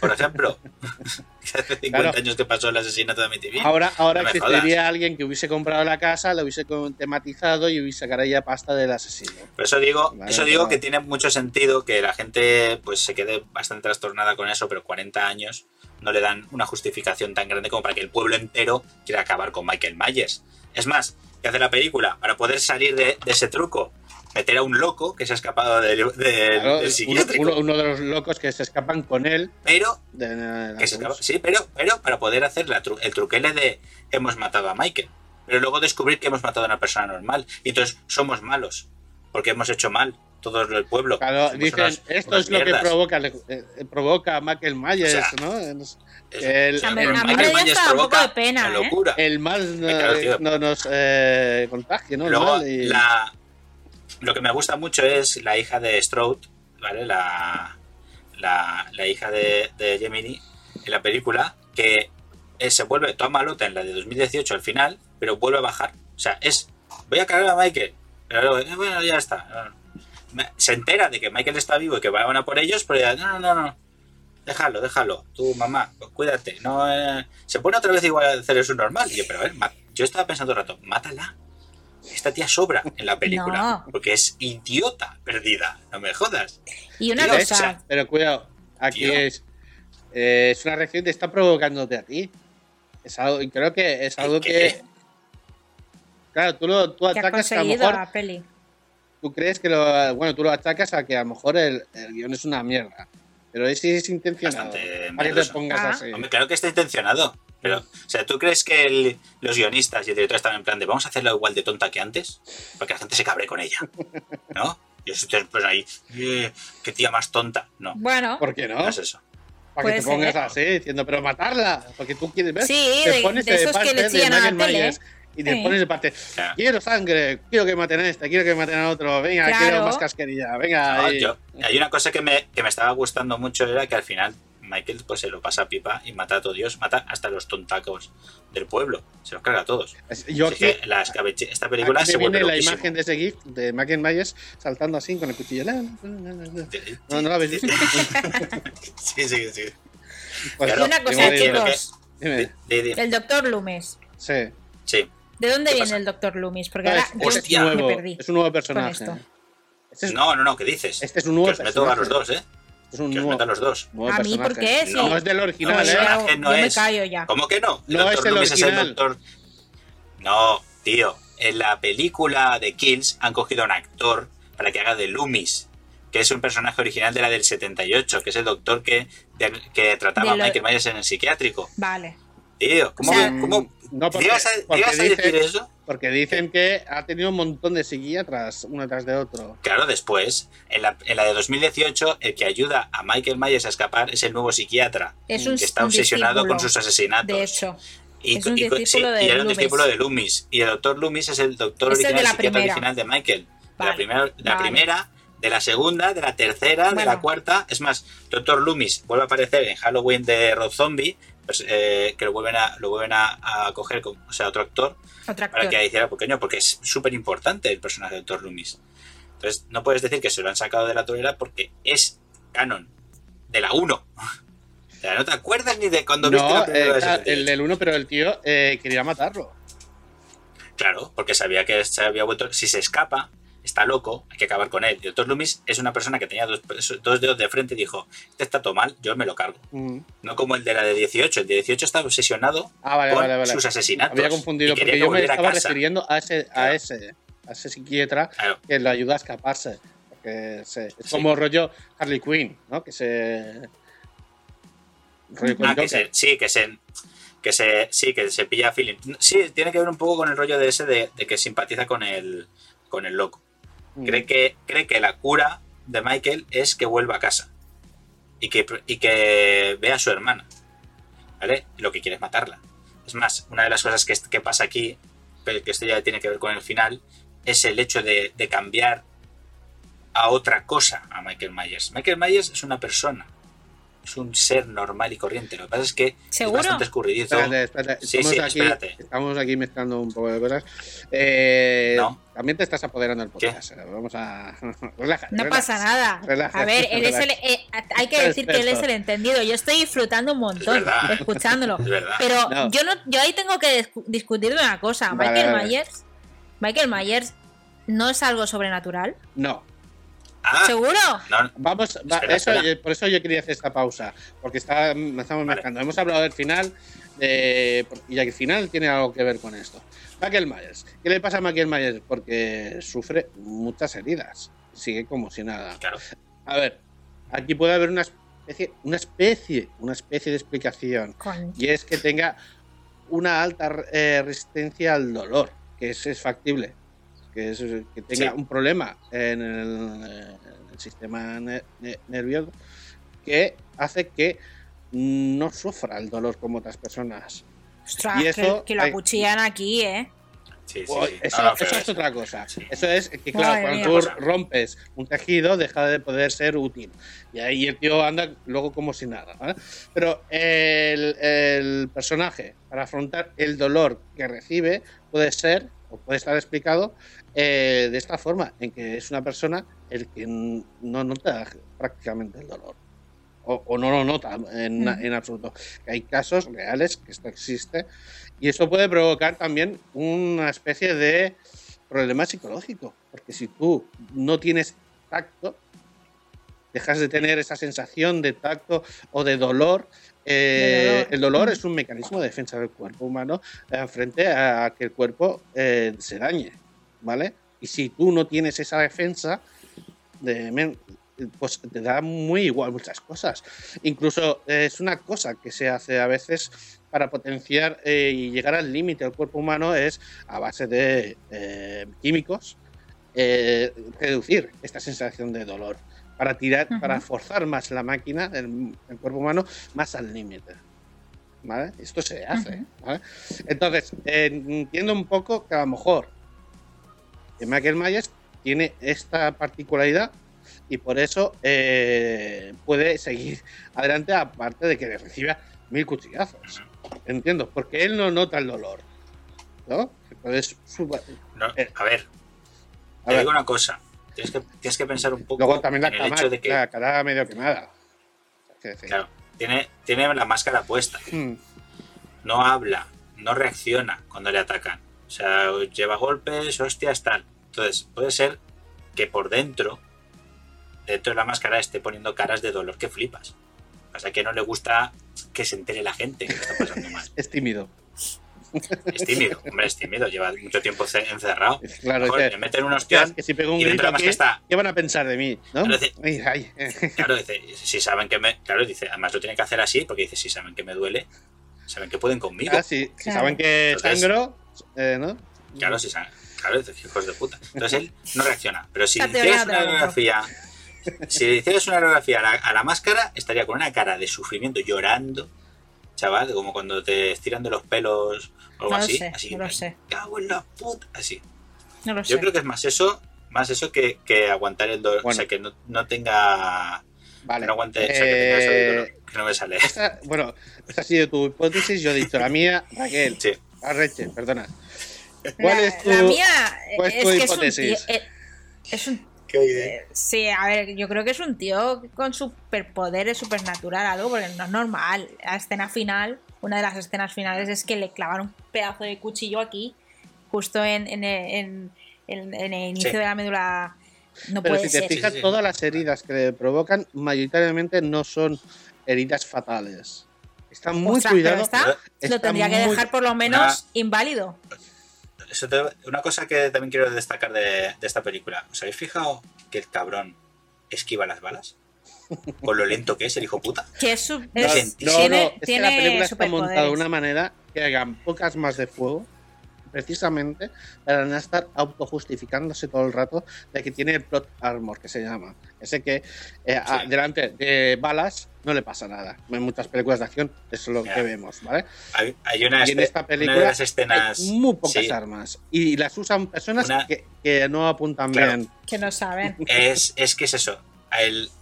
Por ejemplo, *laughs* hace 50 Claro. años que pasó el asesinato de Amityville. Ahora, ahora No existiría alguien que hubiese comprado la casa, la hubiese tematizado y hubiese sacado ya pasta del asesino. Por eso digo, Vale, eso digo vale. que tiene mucho sentido que la gente pues se quede bastante trastornada con eso, pero 40 años no le dan una justificación tan grande como para que el pueblo entero quiera acabar con Michael Myers. Es más, que hace la película para poder salir de, de ese truco, meter a un loco que se ha escapado del, del- Claro, del uno, psiquiátrico, uno- uno de los locos que se escapan con él. pero de- de la que se cruz. acaba- sí, pero, pero para poder hacer la tru- el truquele de hemos matado a Michael, pero luego descubrir que hemos matado a una persona normal y entonces somos malos porque hemos hecho mal todo el pueblo. Claro, dicen, unas- esto unas es lo que provoca, eh, eh, provoca a Michael Myers, O sea, ¿no? Es- el, O sea, Michael dio Myers hasta un poco provoca de pena, la ¿eh? locura. el mal no, Claro, tío. no nos eh, contagie, ¿no? El Luego, mal y- la, lo que me gusta mucho es la hija de Strode, ¿vale? La, la, hija de, de Gemini en la película, que se vuelve toda malota en la de 2018 al final, pero vuelve a bajar. O sea, es, voy a cargar a Michael. Pero luego, eh, bueno, ya está. Se entera de que Michael está vivo y que van a por ellos, pero ya, no, no, no, no. Déjalo, déjalo. Tú, mamá, pues cuídate. No, eh, se pone otra vez igual a hacer eso normal. Yo, pero a ver, yo estaba pensando un rato, mátala. Esta tía sobra en la película. No. Porque es idiota perdida. No me jodas. Y una Tío, cosa, pero cuidado, aquí Tío. es, eh, es una reacción que está provocándote a ti. Es algo, y creo que es algo ¿Qué? que. Claro, tú, lo, tú atacas que a lo mejor la peli. tú crees que lo. Bueno, tú lo atacas a que a lo mejor el, el guion es una mierda. Pero ese es intencionado. Bastante Para que te pongas Ah. así. Hombre, claro que está intencionado. Pero, o sea, ¿tú crees que el- los guionistas y el director están en plan de vamos a hacerla igual de tonta que antes? Porque la gente se cabre con ella. ¿No? Y estoy pues ahí, eh, qué tía más tonta. No, Bueno, ¿Por qué no? no es eso. Para que te pongas ser. así, diciendo, pero matarla. Porque tú quieres ver. Sí, te de- pones de esos que parte le de chillan a la tele. Y te Sí. pones de parte. Quiero sangre, quiero que maten a este, quiero que maten a otro. Venga, Claro. quiero más casquerilla. Venga, No, ahí. yo- hay una cosa que me, que me estaba gustando mucho era que al final Michael pues se lo pasa a pipa y mata a todo Dios, mata hasta los tontacos del pueblo, se los carga a todos. Yo Así aquí, que la escabeche- esta película aquí se vuelve viene la imagen de ese GIF de Michael Myers saltando así con el cuchillo. No, no la habéis visto. *laughs* Sí, sí, sí. Pues, Claro, una cosa, que- di- El doctor Loomis. Sí. ¿De dónde ¿Qué viene pasa? el doctor Loomis? Porque No, ahora es, yo es Hostia. nuevo, me perdí. es un nuevo personaje. Este es, No, no, no, ¿qué dices? este es un nuevo que os meto a los dos, ¿eh? es un Que os nuevo, meto a los dos. nuevo ¿A mí por qué? No. No es del original, No, ¿eh? personaje Yo- no yo me es. callo ya. ¿Cómo que no? No es el Loomis es el original. doctor. No, tío. En la película de Kills han cogido a un actor para que haga de Loomis, que es un personaje original de la del 78, que es el doctor que, de- que trataba a lo- Michael Myers en el psiquiátrico. Vale. Tío, ¿cómo, O sea, cómo- No, porque, llegas a, porque llegas a dice- decir eso? porque dicen que ha tenido un montón de psiquiatras, uno tras de otro. Claro, después, en la, en la de 2018, el que ayuda a Michael Myers a escapar es el nuevo psiquiatra, Es un, que está un obsesionado con sus asesinatos. De hecho. Y, Es un y- discípulo de y era un discípulo de Loomis. Y el doctor Loomis es el doctor Es el de original, la psiquiatra primera. original de Michael. Vale, la, primera, de la vale. primera, de la segunda, de la tercera, de la cuarta. Es más, Doctor Loomis vuelve a aparecer en Halloween de Rob Zombie, eh, que lo vuelven a, lo vuelven a, a coger, con, o sea, otro actor, para actor. que hiciera pequeño, porque es súper importante el personaje de Doctor Loomis. Entonces, no puedes decir que se lo han sacado de la torera porque es canon de la 1. O sea, no te acuerdas ni de cuando viste No, la primera eh, de claro, 78. el del 1, pero el tío eh, quería matarlo. Claro, porque sabía que se había vuelto. Si se escapa, está loco, hay que acabar con él. Y Doctor Loomis es una persona que tenía dos, dos dedos de frente y dijo: Este está todo mal, yo me lo cargo. Mm. No como el de la de 18. El de 18 está obsesionado Ah, vale, con vale, vale. sus asesinatos. Había confundido porque que yo me a estaba casa. refiriendo a ese, a ese, a ese psiquiatra Claro, que lo ayuda a escaparse. Porque se- es Sí. como rollo Harley Quinn, ¿no? Que se. Rollo Ah, que se, sí, que se. Que se, sí, que se pilla feeling. Sí, tiene que ver un poco con el rollo de ese de, de que simpatiza con el, con el loco. Cree que, cree que la cura de Michael es que vuelva a casa y que, y que vea a su hermana. ¿Vale? Lo que quiere es matarla. Es más, una de las cosas que, que pasa aquí, pero que esto ya tiene que ver con el final, es el hecho de, de cambiar a otra cosa a Michael Myers. Michael Myers es una persona, es un ser normal y corriente. Lo que pasa es que ¿Seguro? es bastante escurridizo. Espérate, espérate. Sí, estamos, sí, aquí, espérate. estamos aquí mezclando un poco de cosas. Eh, No. También te estás apoderando del ¿Qué? podcast. Vamos a. *laughs* Relájate, No pasa nada. A ver, él es el, eh, hay que decir que él es el entendido. Yo estoy disfrutando un montón *laughs* Es escuchándolo. Es. Pero No. yo no, yo ahí tengo que discu- discutir de una cosa. Vale, Michael vale. Myers, Michael Myers no es algo sobrenatural. No. Ah, ¿Seguro? no, Vamos, va- Espera, eso, espera. por eso yo quería hacer esta pausa, porque está, estamos Vale. mezclando. Hemos hablado del final, de, y el final tiene algo que ver con esto. Michael Myers. ¿Qué le pasa a Michael Myers? Porque sufre muchas heridas. Sigue como si nada. claro. A ver, aquí puede haber una especie, una especie, una especie de explicación. Y es que tenga una alta eh, resistencia al dolor, que es, es factible. Que, es, que tenga Sí. un problema en el, en el sistema ne- ne- nervioso que hace que no sufra el dolor como otras personas. Ostras, Y eso que, que lo hay- acuchillan aquí, ¿eh? Sí, sí, O- sí. Eso, pero es otra cosa. sí. Eso es que, claro, Madre cuando mía. tú rompes un tejido, deja de poder ser útil. Y ahí el tío anda luego como si nada. ¿vale? Pero el, el personaje, para afrontar el dolor que recibe, puede ser, o puede estar explicado, eh, de esta forma, en que es una persona el que no nota prácticamente el dolor. O, o no lo nota en, Mm. en absoluto. Hay casos reales que esto existe y eso puede provocar también una especie de problema psicológico. Porque si tú no tienes tacto, dejas de tener esa sensación de tacto o de dolor. eh, De dolor. El dolor Mm. es un mecanismo de defensa del cuerpo humano eh, frente a que el cuerpo se dañe. ¿Vale? Y si tú no tienes esa defensa, de, pues te da muy igual muchas cosas. Incluso eh, es una cosa que se hace a veces para potenciar eh, y llegar al límite del cuerpo humano es a base de eh, químicos eh, reducir esta sensación de dolor para tirar para forzar más la máquina el, el cuerpo humano más al límite ¿vale? esto se hace entonces entiendo un poco que a lo mejor Michael Myers tiene esta particularidad y por eso eh, puede seguir *laughs* adelante aparte de que reciba mil cuchillazos entiendo porque él no nota el dolor ¿no? Entonces, su- No, Eh, a ver, a te ver, digo una cosa. Tienes que, tienes que pensar un poco luego también la, en el cama, hecho de que la cara medio quemada claro, tiene, tiene la máscara puesta. mm, No habla, no reacciona cuando le atacan. O sea, lleva golpes, hostias, tal. Entonces, puede ser que por dentro, dentro de la máscara, esté poniendo caras de dolor que flipas. O sea, que no le gusta que se entere la gente que está pasando mal. es tímido Es tímido, hombre, es tímido, lleva mucho tiempo ce- encerrado. Claro Joder, le meten un "Hostias, ostión que si pego un y grito aquí, está ¿qué van a pensar de mí? ¿no? Pero dice- Ay, ay. Claro, dice, si saben que me. Claro, dice, además lo tiene que hacer así, porque dice, si saben que me duele, saben que pueden conmigo. Ah, sí, si Claro. saben que Entonces- sangro, eh, ¿no? Claro, si saben. Claro, hijos de puta. Entonces él no reacciona. Pero si hicieras una radiografía. Si le hicieras una radiografía a la, a la máscara, estaría con una cara de sufrimiento, llorando. chaval, como cuando te estiran de los pelos o algo No lo así. sé, así no lo sé. cago en la puta. Así. No lo Yo sé. creo que es más eso, más eso que, que aguantar el dolor. O sea, que no, no tenga. Vale. Que no aguante. o sea, que tenga eso de Eh, dolor, que no me sale. esta- bueno, esta ha sido tu hipótesis, yo he dicho la mía, Raquel. Sí. Arreche, perdona. ¿Cuál la, es tu, la mía cuál es es tu que es un tío. hipótesis? eh, Es un Eh, Sí, a ver, yo creo que es un tío con superpoderes supernatural, algo, porque no es normal. La escena final, una de las escenas finales es que le clavaron un pedazo de cuchillo aquí, justo en, en, en- en- en el inicio Sí. de la médula. No Pero puede si te ser. fijas, Sí, sí. todas las heridas que le provocan mayoritariamente no son heridas fatales. Está muy Ostras, cuidado. lo tendría que dejar por lo menos Una- inválido. Eso te- una cosa que también quiero destacar de, de esta película. ¿Os habéis fijado que el cabrón esquiva las balas? Con lo lento que es el hijo puta. Que es No, es- no, tiene, no, es que la película está montada de una manera que hagan pocas más de fuego, precisamente para no estar autojustificándose todo el rato de que tiene el plot armor, que se llama. Ese que eh, a- Sí. delante de balas no le pasa nada. En muchas películas de acción eso es lo Ya. que vemos, ¿vale? Hay, hay una, Y en esta una película de las escenas. hay muy pocas sí, armas y las usan personas Una- que, que no apuntan Claro. bien. Que no saben. es, es que es eso.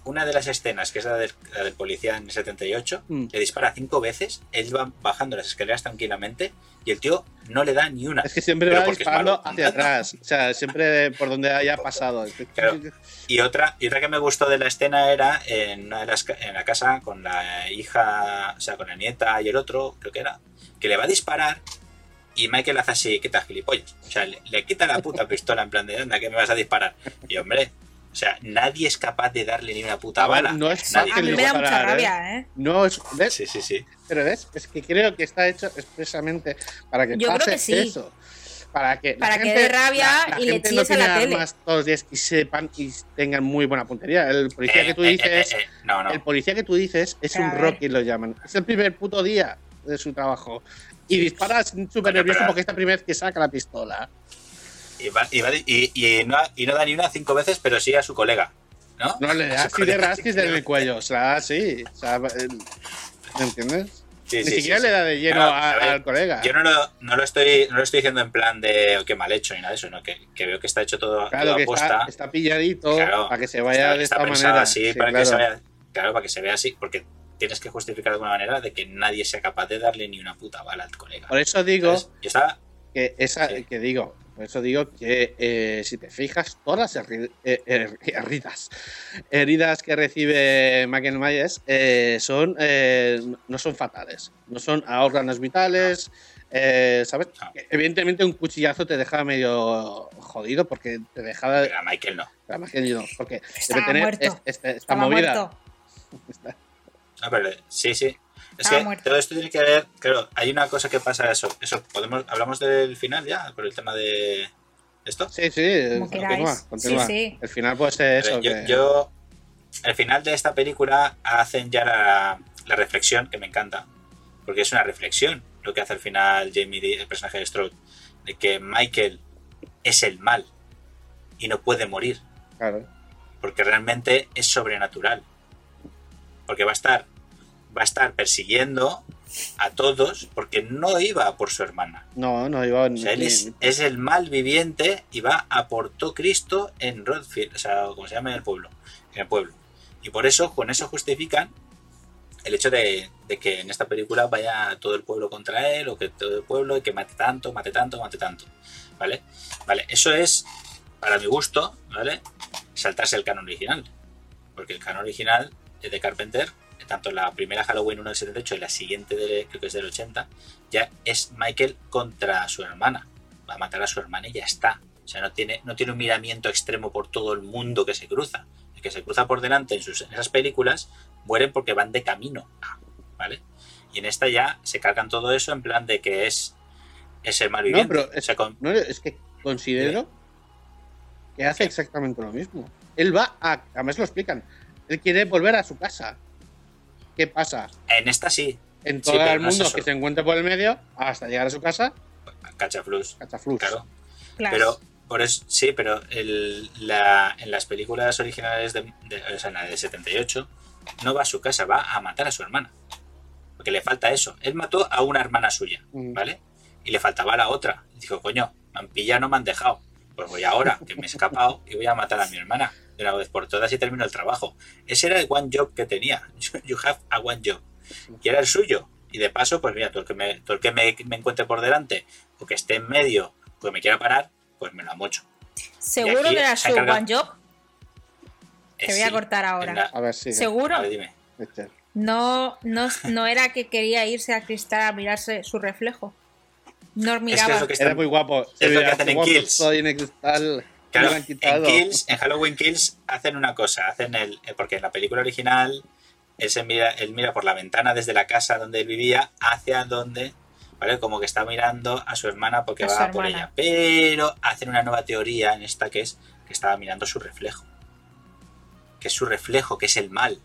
Una de las escenas, que es la del, la del policía en el 78, Mm. le dispara cinco veces, él va bajando las escaleras tranquilamente y el tío no le da ni una. Es que siempre va disparando hacia atrás, o sea, siempre por donde haya pasado. Claro. Y otra, y otra que me gustó de la escena era en, una de las, en la casa con la hija, o sea, con la nieta y el otro, creo que era, que le va a disparar y Michael hace así, ¿qué tal, gilipollas? O sea, le, le quita la puta pistola en plan de, anda, que me vas a disparar? Y hombre, o sea, nadie es capaz de darle ni una puta Ah, bala. no es Nadie. A mí me da mucha ¿eh? rabia, ¿eh? No es. ¿ves? Sí, sí, sí. Pero ves, es que creo que está hecho expresamente para que Yo creo pase que sí. eso. Para que, la Para que gente- dé rabia la, la y le gente no chilles a la tele. todos los días y sepan y tengan muy buena puntería. El policía Eh, que tú eh, dices, eh, eh, no, no. el policía que tú dices es un. Rocky lo llaman. Es el primer puto día de su trabajo. Y dispara súper nervioso porque es la primera vez que saca la pistola. Y, va- y va- y- y no, y no da ni una cinco veces, pero sí a su colega. ¿No? No le A da su así de colega. rasquis en el cuello. O sea, sí. O sea, el- ¿Me entiendes? Sí, Ni sí, siquiera sí, le da de lleno Claro, a- a ver, al colega. Yo no lo, no, lo estoy, no lo estoy diciendo en plan de oh, qué mal hecho ni nada de eso, no, que, que veo que está hecho todo, Claro todo que aposta. está, está pilladito Claro, para que se vaya está, de está esta manera. así Sí, para que se vea. Claro, para que se vea así, porque tienes que justificar de alguna manera de que nadie sea capaz de darle ni una puta bala al colega. Por eso digo ¿Sabes? Yo estaba. que esa que digo, por eso digo que eh, si te fijas, todas las herri- eh, her- heridas, heridas que recibe Michael Myers eh, son eh, no son fatales, no son a órganos vitales. eh, ¿Sabes? No. Evidentemente un cuchillazo te deja medio jodido porque te deja A Michael no. a Michael no, porque debe tener muerto. es- es- esta Estaba movida. muerto. *laughs* Ah, pero sí, sí. Es que muerto. todo esto tiene que ver. Claro, hay una cosa que pasa eso. Eso, podemos, hablamos del final ya, por el tema de esto. Sí, sí, continúa. Sí, sí. El final puede ser eso. yo, que- yo- el final de esta película hacen ya la, la reflexión que me encanta, porque es una reflexión lo que hace al final Jamie, el personaje de Strode, de que Michael es el mal y no puede morir, Claro. porque realmente es sobrenatural, porque va a estar va a estar persiguiendo a todos porque no iba por su hermana. No, no iba O sea, él es, es el mal viviente y va a Porto Cristo en Rodfield, o sea, como se llama en el pueblo, en el pueblo. Y por eso, con eso justifican el hecho de, de que en esta película vaya todo el pueblo contra él, o que todo el pueblo, y que mate tanto, mate tanto, mate tanto. ¿Vale? Vale, eso es, para mi gusto, ¿vale? Saltarse el canon original. Porque el canon original es de Carpenter, tanto la primera Halloween 1 del 78 y la siguiente creo que es del 80, ya es Michael contra su hermana. Va a matar a su hermana y ya está. O sea, no tiene, no tiene un miramiento extremo por todo el mundo que se cruza. El que se cruza por delante en, sus, en esas películas mueren porque van de camino. a, ¿Vale? Y en esta ya se cargan todo eso en plan de que es, es el No, malviviente. pero O es, sea, con- no, es que considero que hace exactamente lo mismo. Él va a. Además lo explican. Él quiere volver a su casa. ¿Qué pasa? en esta sí, En todo el no mundo que se encuentre por el medio, hasta llegar a su casa, cachaflus. cachaflus. Claro. Pero, por eso, sí, pero el- la, en las películas originales, de, de- o sea, en la de 78, no va a su casa, va a matar a su hermana. porque le falta eso. Él mató a una hermana suya, Mm. ¿vale? Y le faltaba la otra. Dijo, coño, me han pillado, no me han dejado. Pues voy ahora, que me he escapado, y voy a matar a mi hermana de una vez por todas y termino el trabajo. Ese era el one job que tenía. *laughs* You have a one job. Y era el suyo. Y de paso, pues mira, todo el que me, todo el que me, me encuentre por delante o que esté en medio o que me quiera parar, pues me lo mocho. Seguro que era su one job. Te voy a sí, cortar ahora. la- A ver si. Seguro. A ver, dime. Este. No, no, no era que quería irse a cristal a mirarse su reflejo. No Es que miraba. es lo que Era está- muy guapo. Es lo que Era hacen muy en guapo, Kills. Soy en. Claro, en. Kills, en Halloween Kills hacen una cosa, hacen el, eh, porque en la película original él se mira, él mira por la ventana desde la casa donde él vivía hacia donde, ¿vale? Como que está mirando a su hermana porque A va por ella. Pero hacen una nueva teoría en esta que es que estaba mirando su reflejo. Que es su reflejo, que es el mal.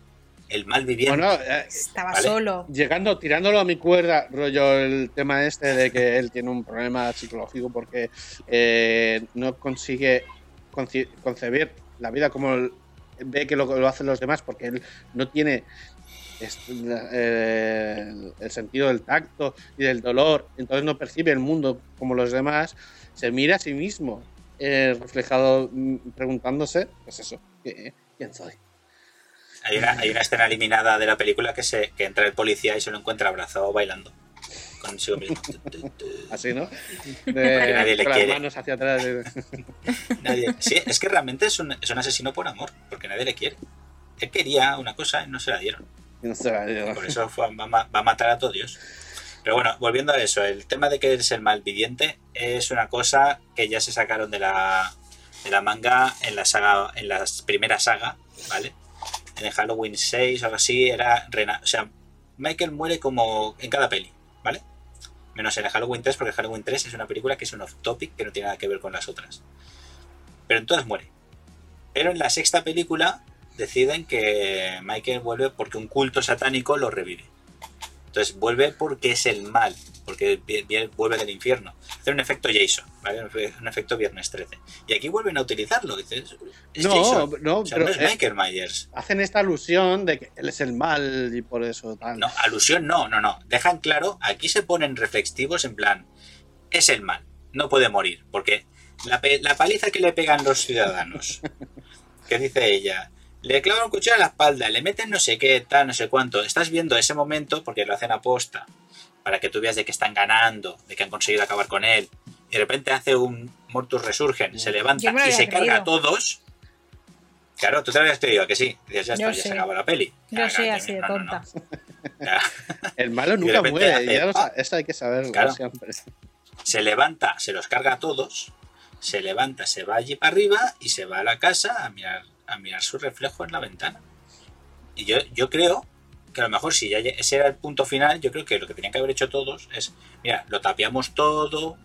El mal viviente. Bueno, eh, Estaba Vale. solo. llegando, tirándolo a mi cuerda, rollo el tema este de que él tiene un problema psicológico porque eh, no consigue conci- concebir la vida como el- ve que lo, lo hacen los demás porque él no tiene est- la- eh, el, sentido del tacto y del dolor, entonces no percibe el mundo como los demás, se mira a sí mismo eh, reflejado mm, preguntándose, pues eso, ¿qué- ¿quién soy? Hay, una, hay una escena eliminada de la película que, se, que entra el policía y se lo encuentra abrazado bailando. Consigo mismo. *laughs* Así, ¿no? Que De, nadie le las quiere. manos hacia atrás. de- *laughs* Nadie- Sí, es que realmente es un, es un asesino por amor, porque nadie le quiere. Él quería una cosa y no se la dieron. No sé, yo- Por eso fue- va, a ma- va a matar a todos Dios. Pero bueno, volviendo a eso, el tema de que es el malviviente es una cosa que ya se sacaron de la, de la manga en la saga, en la primera saga, ¿vale? En Halloween 6 o algo así, era rena- o sea, Michael muere como en cada peli, ¿vale? Menos en Halloween 3, porque Halloween 3 es una película que es un off-topic que no tiene nada que ver con las otras. Pero en todas muere. Pero en la sexta película deciden que Michael vuelve porque un culto satánico lo revive. Entonces vuelve porque es el mal, porque vuelve del infierno. Hace un efecto Jason, ¿vale? Un efe- un efecto Viernes 13. Y aquí vuelven a utilizarlo. Dices, es No, Jason. no, O sea, pero no es eh, Michael Myers. hacen esta alusión de que él es el mal y por eso tal. No, alusión no, no, no. Dejan claro, aquí se ponen reflexivos en plan, es el mal, no puede morir, porque la paliza que le pegan los ciudadanos, *laughs* que dice ella, le clavan un cuchillo a la espalda, le meten no sé qué, tal, no sé cuánto, estás viendo ese momento, porque lo hacen aposta, para que tú veas de que están ganando, de que han conseguido acabar con él, y de repente hace un Mortus Resurgen, se levanta y se carga a todos. Claro, tú te habías creído, ¿a que sí. Dices, ya está, ya se acabó la peli. Yo soy así de no, no, no. tonta. El malo *laughs* nunca muere, hace, ya lo sa- ¡ah! eso hay que saberlo Claro. siempre. se levanta, se los carga a todos, se levanta, se va allí para arriba y se va a la casa a mirar, a mirar su reflejo en la ventana. Y yo, yo creo que a lo mejor si ya ese era el punto final, yo creo que lo que tenían que haber hecho todos es, mira, lo tapiamos todo,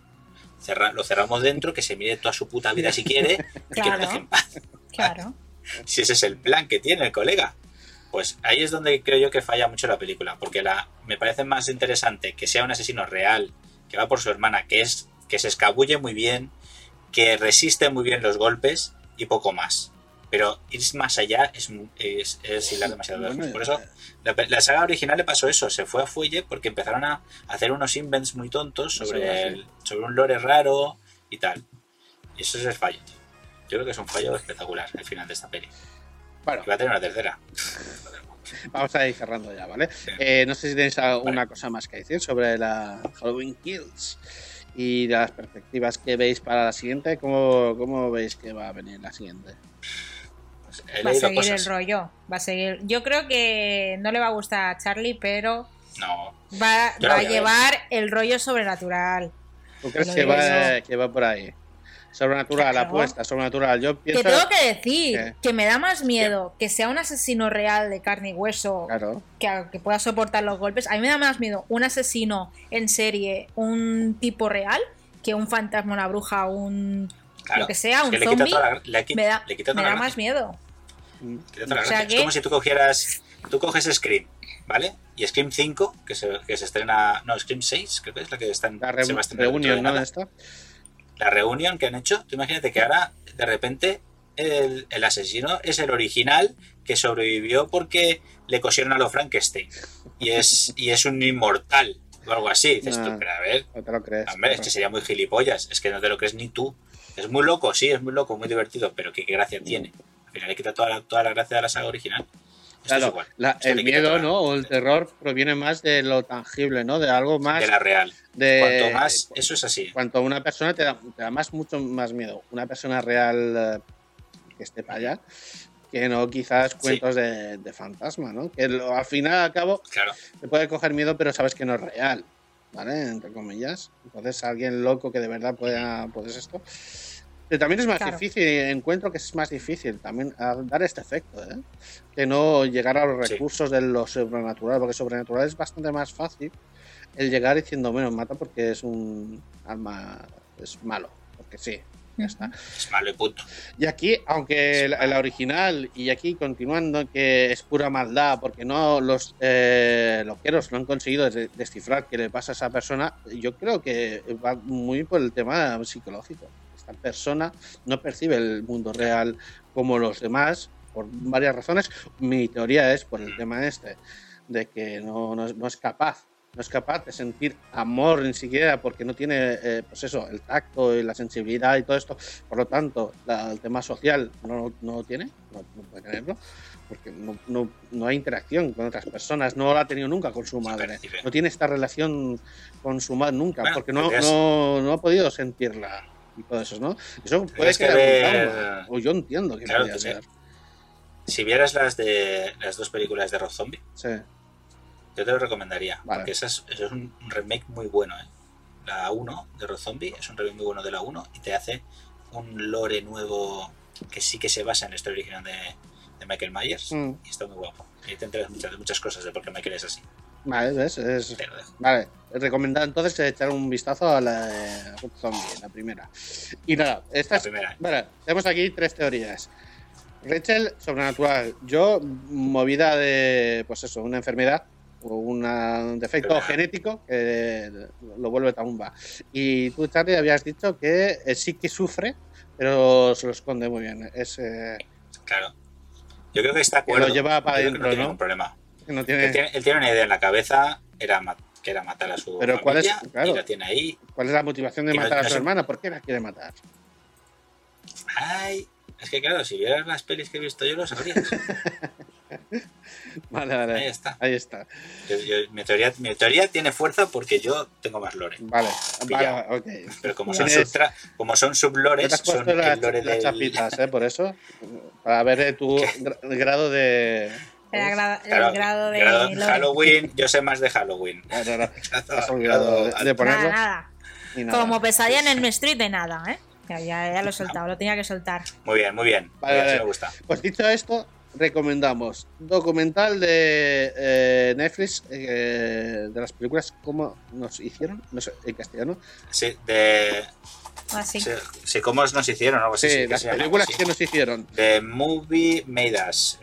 cerra- lo cerramos dentro, que se mire toda su puta vida si quiere y que *laughs* Claro. nos dejen en paz. Claro. *laughs* Si ese es el plan que tiene el colega. Pues ahí es donde creo yo que falla mucho la película, porque la, me parece más interesante que sea un asesino real, que va por su hermana, que es que se escabulle muy bien, que resiste muy bien los golpes y poco más. Pero ir más allá es, es, es hilar demasiado lejos. Bueno, Por eso la, saga original le pasó eso, se fue a fuelle porque empezaron a hacer unos invents muy tontos sobre, el- sobre un lore raro y tal. Y eso es el fallo. tío. Yo creo que es un fallo espectacular el final de esta peli. Bueno, Que va a tener una tercera. vamos a ir cerrando ya, ¿vale? Eh, no sé si tenéis alguna cosa más que decir sobre la Halloween Kills y de las perspectivas que veis para la siguiente. ¿Cómo, cómo veis que va a venir la siguiente? He Va a seguir el rollo. Va a seguir. Yo creo que no le va a gustar a Charlie, pero No, va, a ver. llevar el rollo sobrenatural. ¿Tú crees que va, que va por ahí? Sobrenatural, Claro. apuesta, sobrenatural. Yo Te pienso. tengo que decir ¿Qué? que me da más miedo que sea un asesino real de carne y hueso Claro. que, que pueda soportar los golpes. A mí me da más miedo un asesino en serie, un tipo real, que un fantasma, una bruja, un. Claro. Lo que sea, Es un que le quita zombie, toda la, le Me da, le quita me toda da la más miedo. Quita toda la O sea gracia. que- Es como si tú cogieras. Tú coges Scream, ¿vale? Y Scream 5, que se, que se estrena. No, Scream 6, creo que es la que está en. La re- se va a estrenar dentro reunión, ¿no? Esta. La reunión que han hecho, tú imagínate que ahora, de repente, el, el asesino es el original que sobrevivió porque le cosieron a lo Frankenstein. Y es, y es un inmortal o algo así. Dices tú, No. pero a ver, No te lo crees. hombre, es que sería muy gilipollas. Es que no te lo crees ni tú. Es muy loco, sí, es muy loco, muy divertido, pero qué, qué gracia tiene. Al final le quita toda la, toda la gracia de la saga original. Esto Claro, igual. la- el miedo, ¿no? O el terror proviene más de lo tangible, ¿no? De algo más De la real. de Cuanto más, eso es así. cuanto una persona te da, te da más mucho más miedo una persona real eh, que esté para allá que no quizás cuentos de, de fantasma, ¿no? Que lo- al final al cabo Claro. te puede coger miedo, pero sabes que no es real, ¿vale? Entre comillas. Entonces alguien loco que de verdad pueda, puedes esto. Pero también es más Claro. difícil, encuentro que es más difícil también a dar este efecto, ¿eh? Que no llegar a los Sí. recursos de lo sobrenatural, porque sobrenatural es bastante más fácil el llegar diciendo, bueno, mata porque es un alma, es malo, porque sí, ya está. Es malo y punto. Y aquí, aunque la, la original y aquí continuando que es pura maldad, porque no los eh, loqueros no han conseguido de- descifrar qué le pasa a esa persona, yo creo que va muy por el tema psicológico. Esta persona no percibe el mundo real como los demás por varias razones. Mi teoría es por el tema este, de que no, no es- no es capaz no es capaz de sentir amor ni siquiera porque no tiene, eh, pues eso, el tacto y la sensibilidad y todo esto. Por lo tanto, la- el tema social no, no lo tiene, no, no puede tenerlo, porque no, no- no hay interacción con otras personas, no la ha tenido nunca con su madre, no tiene esta relación con su madre nunca, Bueno, porque no, no, no ha podido sentirla y todo eso, ¿no? Eso puede ver- trauma, o yo entiendo que Claro, podría ser. Si vieras las de las dos películas de Rob Zombie, Sí. Yo te lo recomendaría. Vale. Porque es, eso es un remake muy bueno. ¿eh? La 1 de Rob Zombie es un remake muy bueno de la 1 y te hace un lore nuevo que sí que se basa en la historia original de, de Michael Myers. Mm. Y está muy guapo. Y te enteras muchas, muchas cosas de por qué Michael es así. Vale. Es. Vale, recomendado entonces echar un vistazo a la de Rob Zombie, la primera. Y nada, esta La es- primera. Vale, tenemos aquí tres teorías. Rachel, sobrenatural. Yo, movida de, pues eso, una enfermedad una- un defecto genético que lo vuelve tumba. Y tú, Charlie, habías dicho que eh, sí que sufre, pero se lo esconde muy bien. Es, eh, Claro. Yo creo que está Que lo acuerdo. lleva para adentro, no tiene problema. Él tiene, tiene, él tiene una idea en la cabeza, era que era matar a su Pero ¿cuál es- claro. y la tiene ahí. ¿Cuál es la motivación de no- matar a su hermana? ¿Por qué la quiere matar? Ay, es que claro, si vieras las pelis que he visto yo lo sabrías. *laughs* *laughs* Vale, vale. Ahí está. Ahí está. Yo- yo- mi, teoría, mi teoría tiene fuerza porque yo tengo más lore. Vale. Pero como son, subtra- como son ¿No sublores, te has son las, el lore las del... chapitas, ¿eh? Por eso. Para ver eh, tu gra- grado de. El, agra- el Claro, grado de grado- lore. Halloween, yo sé más de Halloween. No, no, *laughs* te has Grado- olvidado de, de ponerlo. Nada, nada. y nada. Como pesadilla en el Street de nada, ¿eh? Ya, ya, ya lo he soltado, lo tenía que soltar. Muy bien, muy bien. Vale, Muy bien, vale. sí me gusta. Pues dicho esto, recomendamos documental de eh, Netflix eh, de las películas ¿Cómo nos hicieron? No sé, en castellano. Sí, de... Así. Sí, sí, cómo nos hicieron, algo así. Sí, sí que las llama, películas sí. que nos hicieron. The Movie Made Us.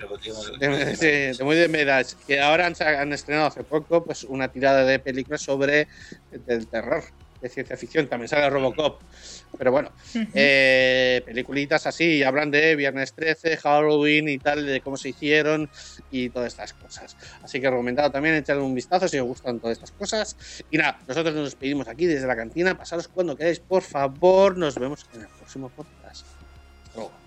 De, sí, de muy de Medas, que ahora han, han estrenado hace poco pues una tirada de películas sobre el terror, de ciencia ficción, también sale Robocop, pero bueno, eh, peliculitas así, hablan de Viernes 13, Halloween y tal, de cómo se hicieron y todas estas cosas. Así que recomendado también echarle un vistazo si os gustan todas estas cosas. Y nada, nosotros nos despedimos aquí desde la cantina, pasaros cuando queráis, por favor, nos vemos en el próximo podcast. Hasta luego.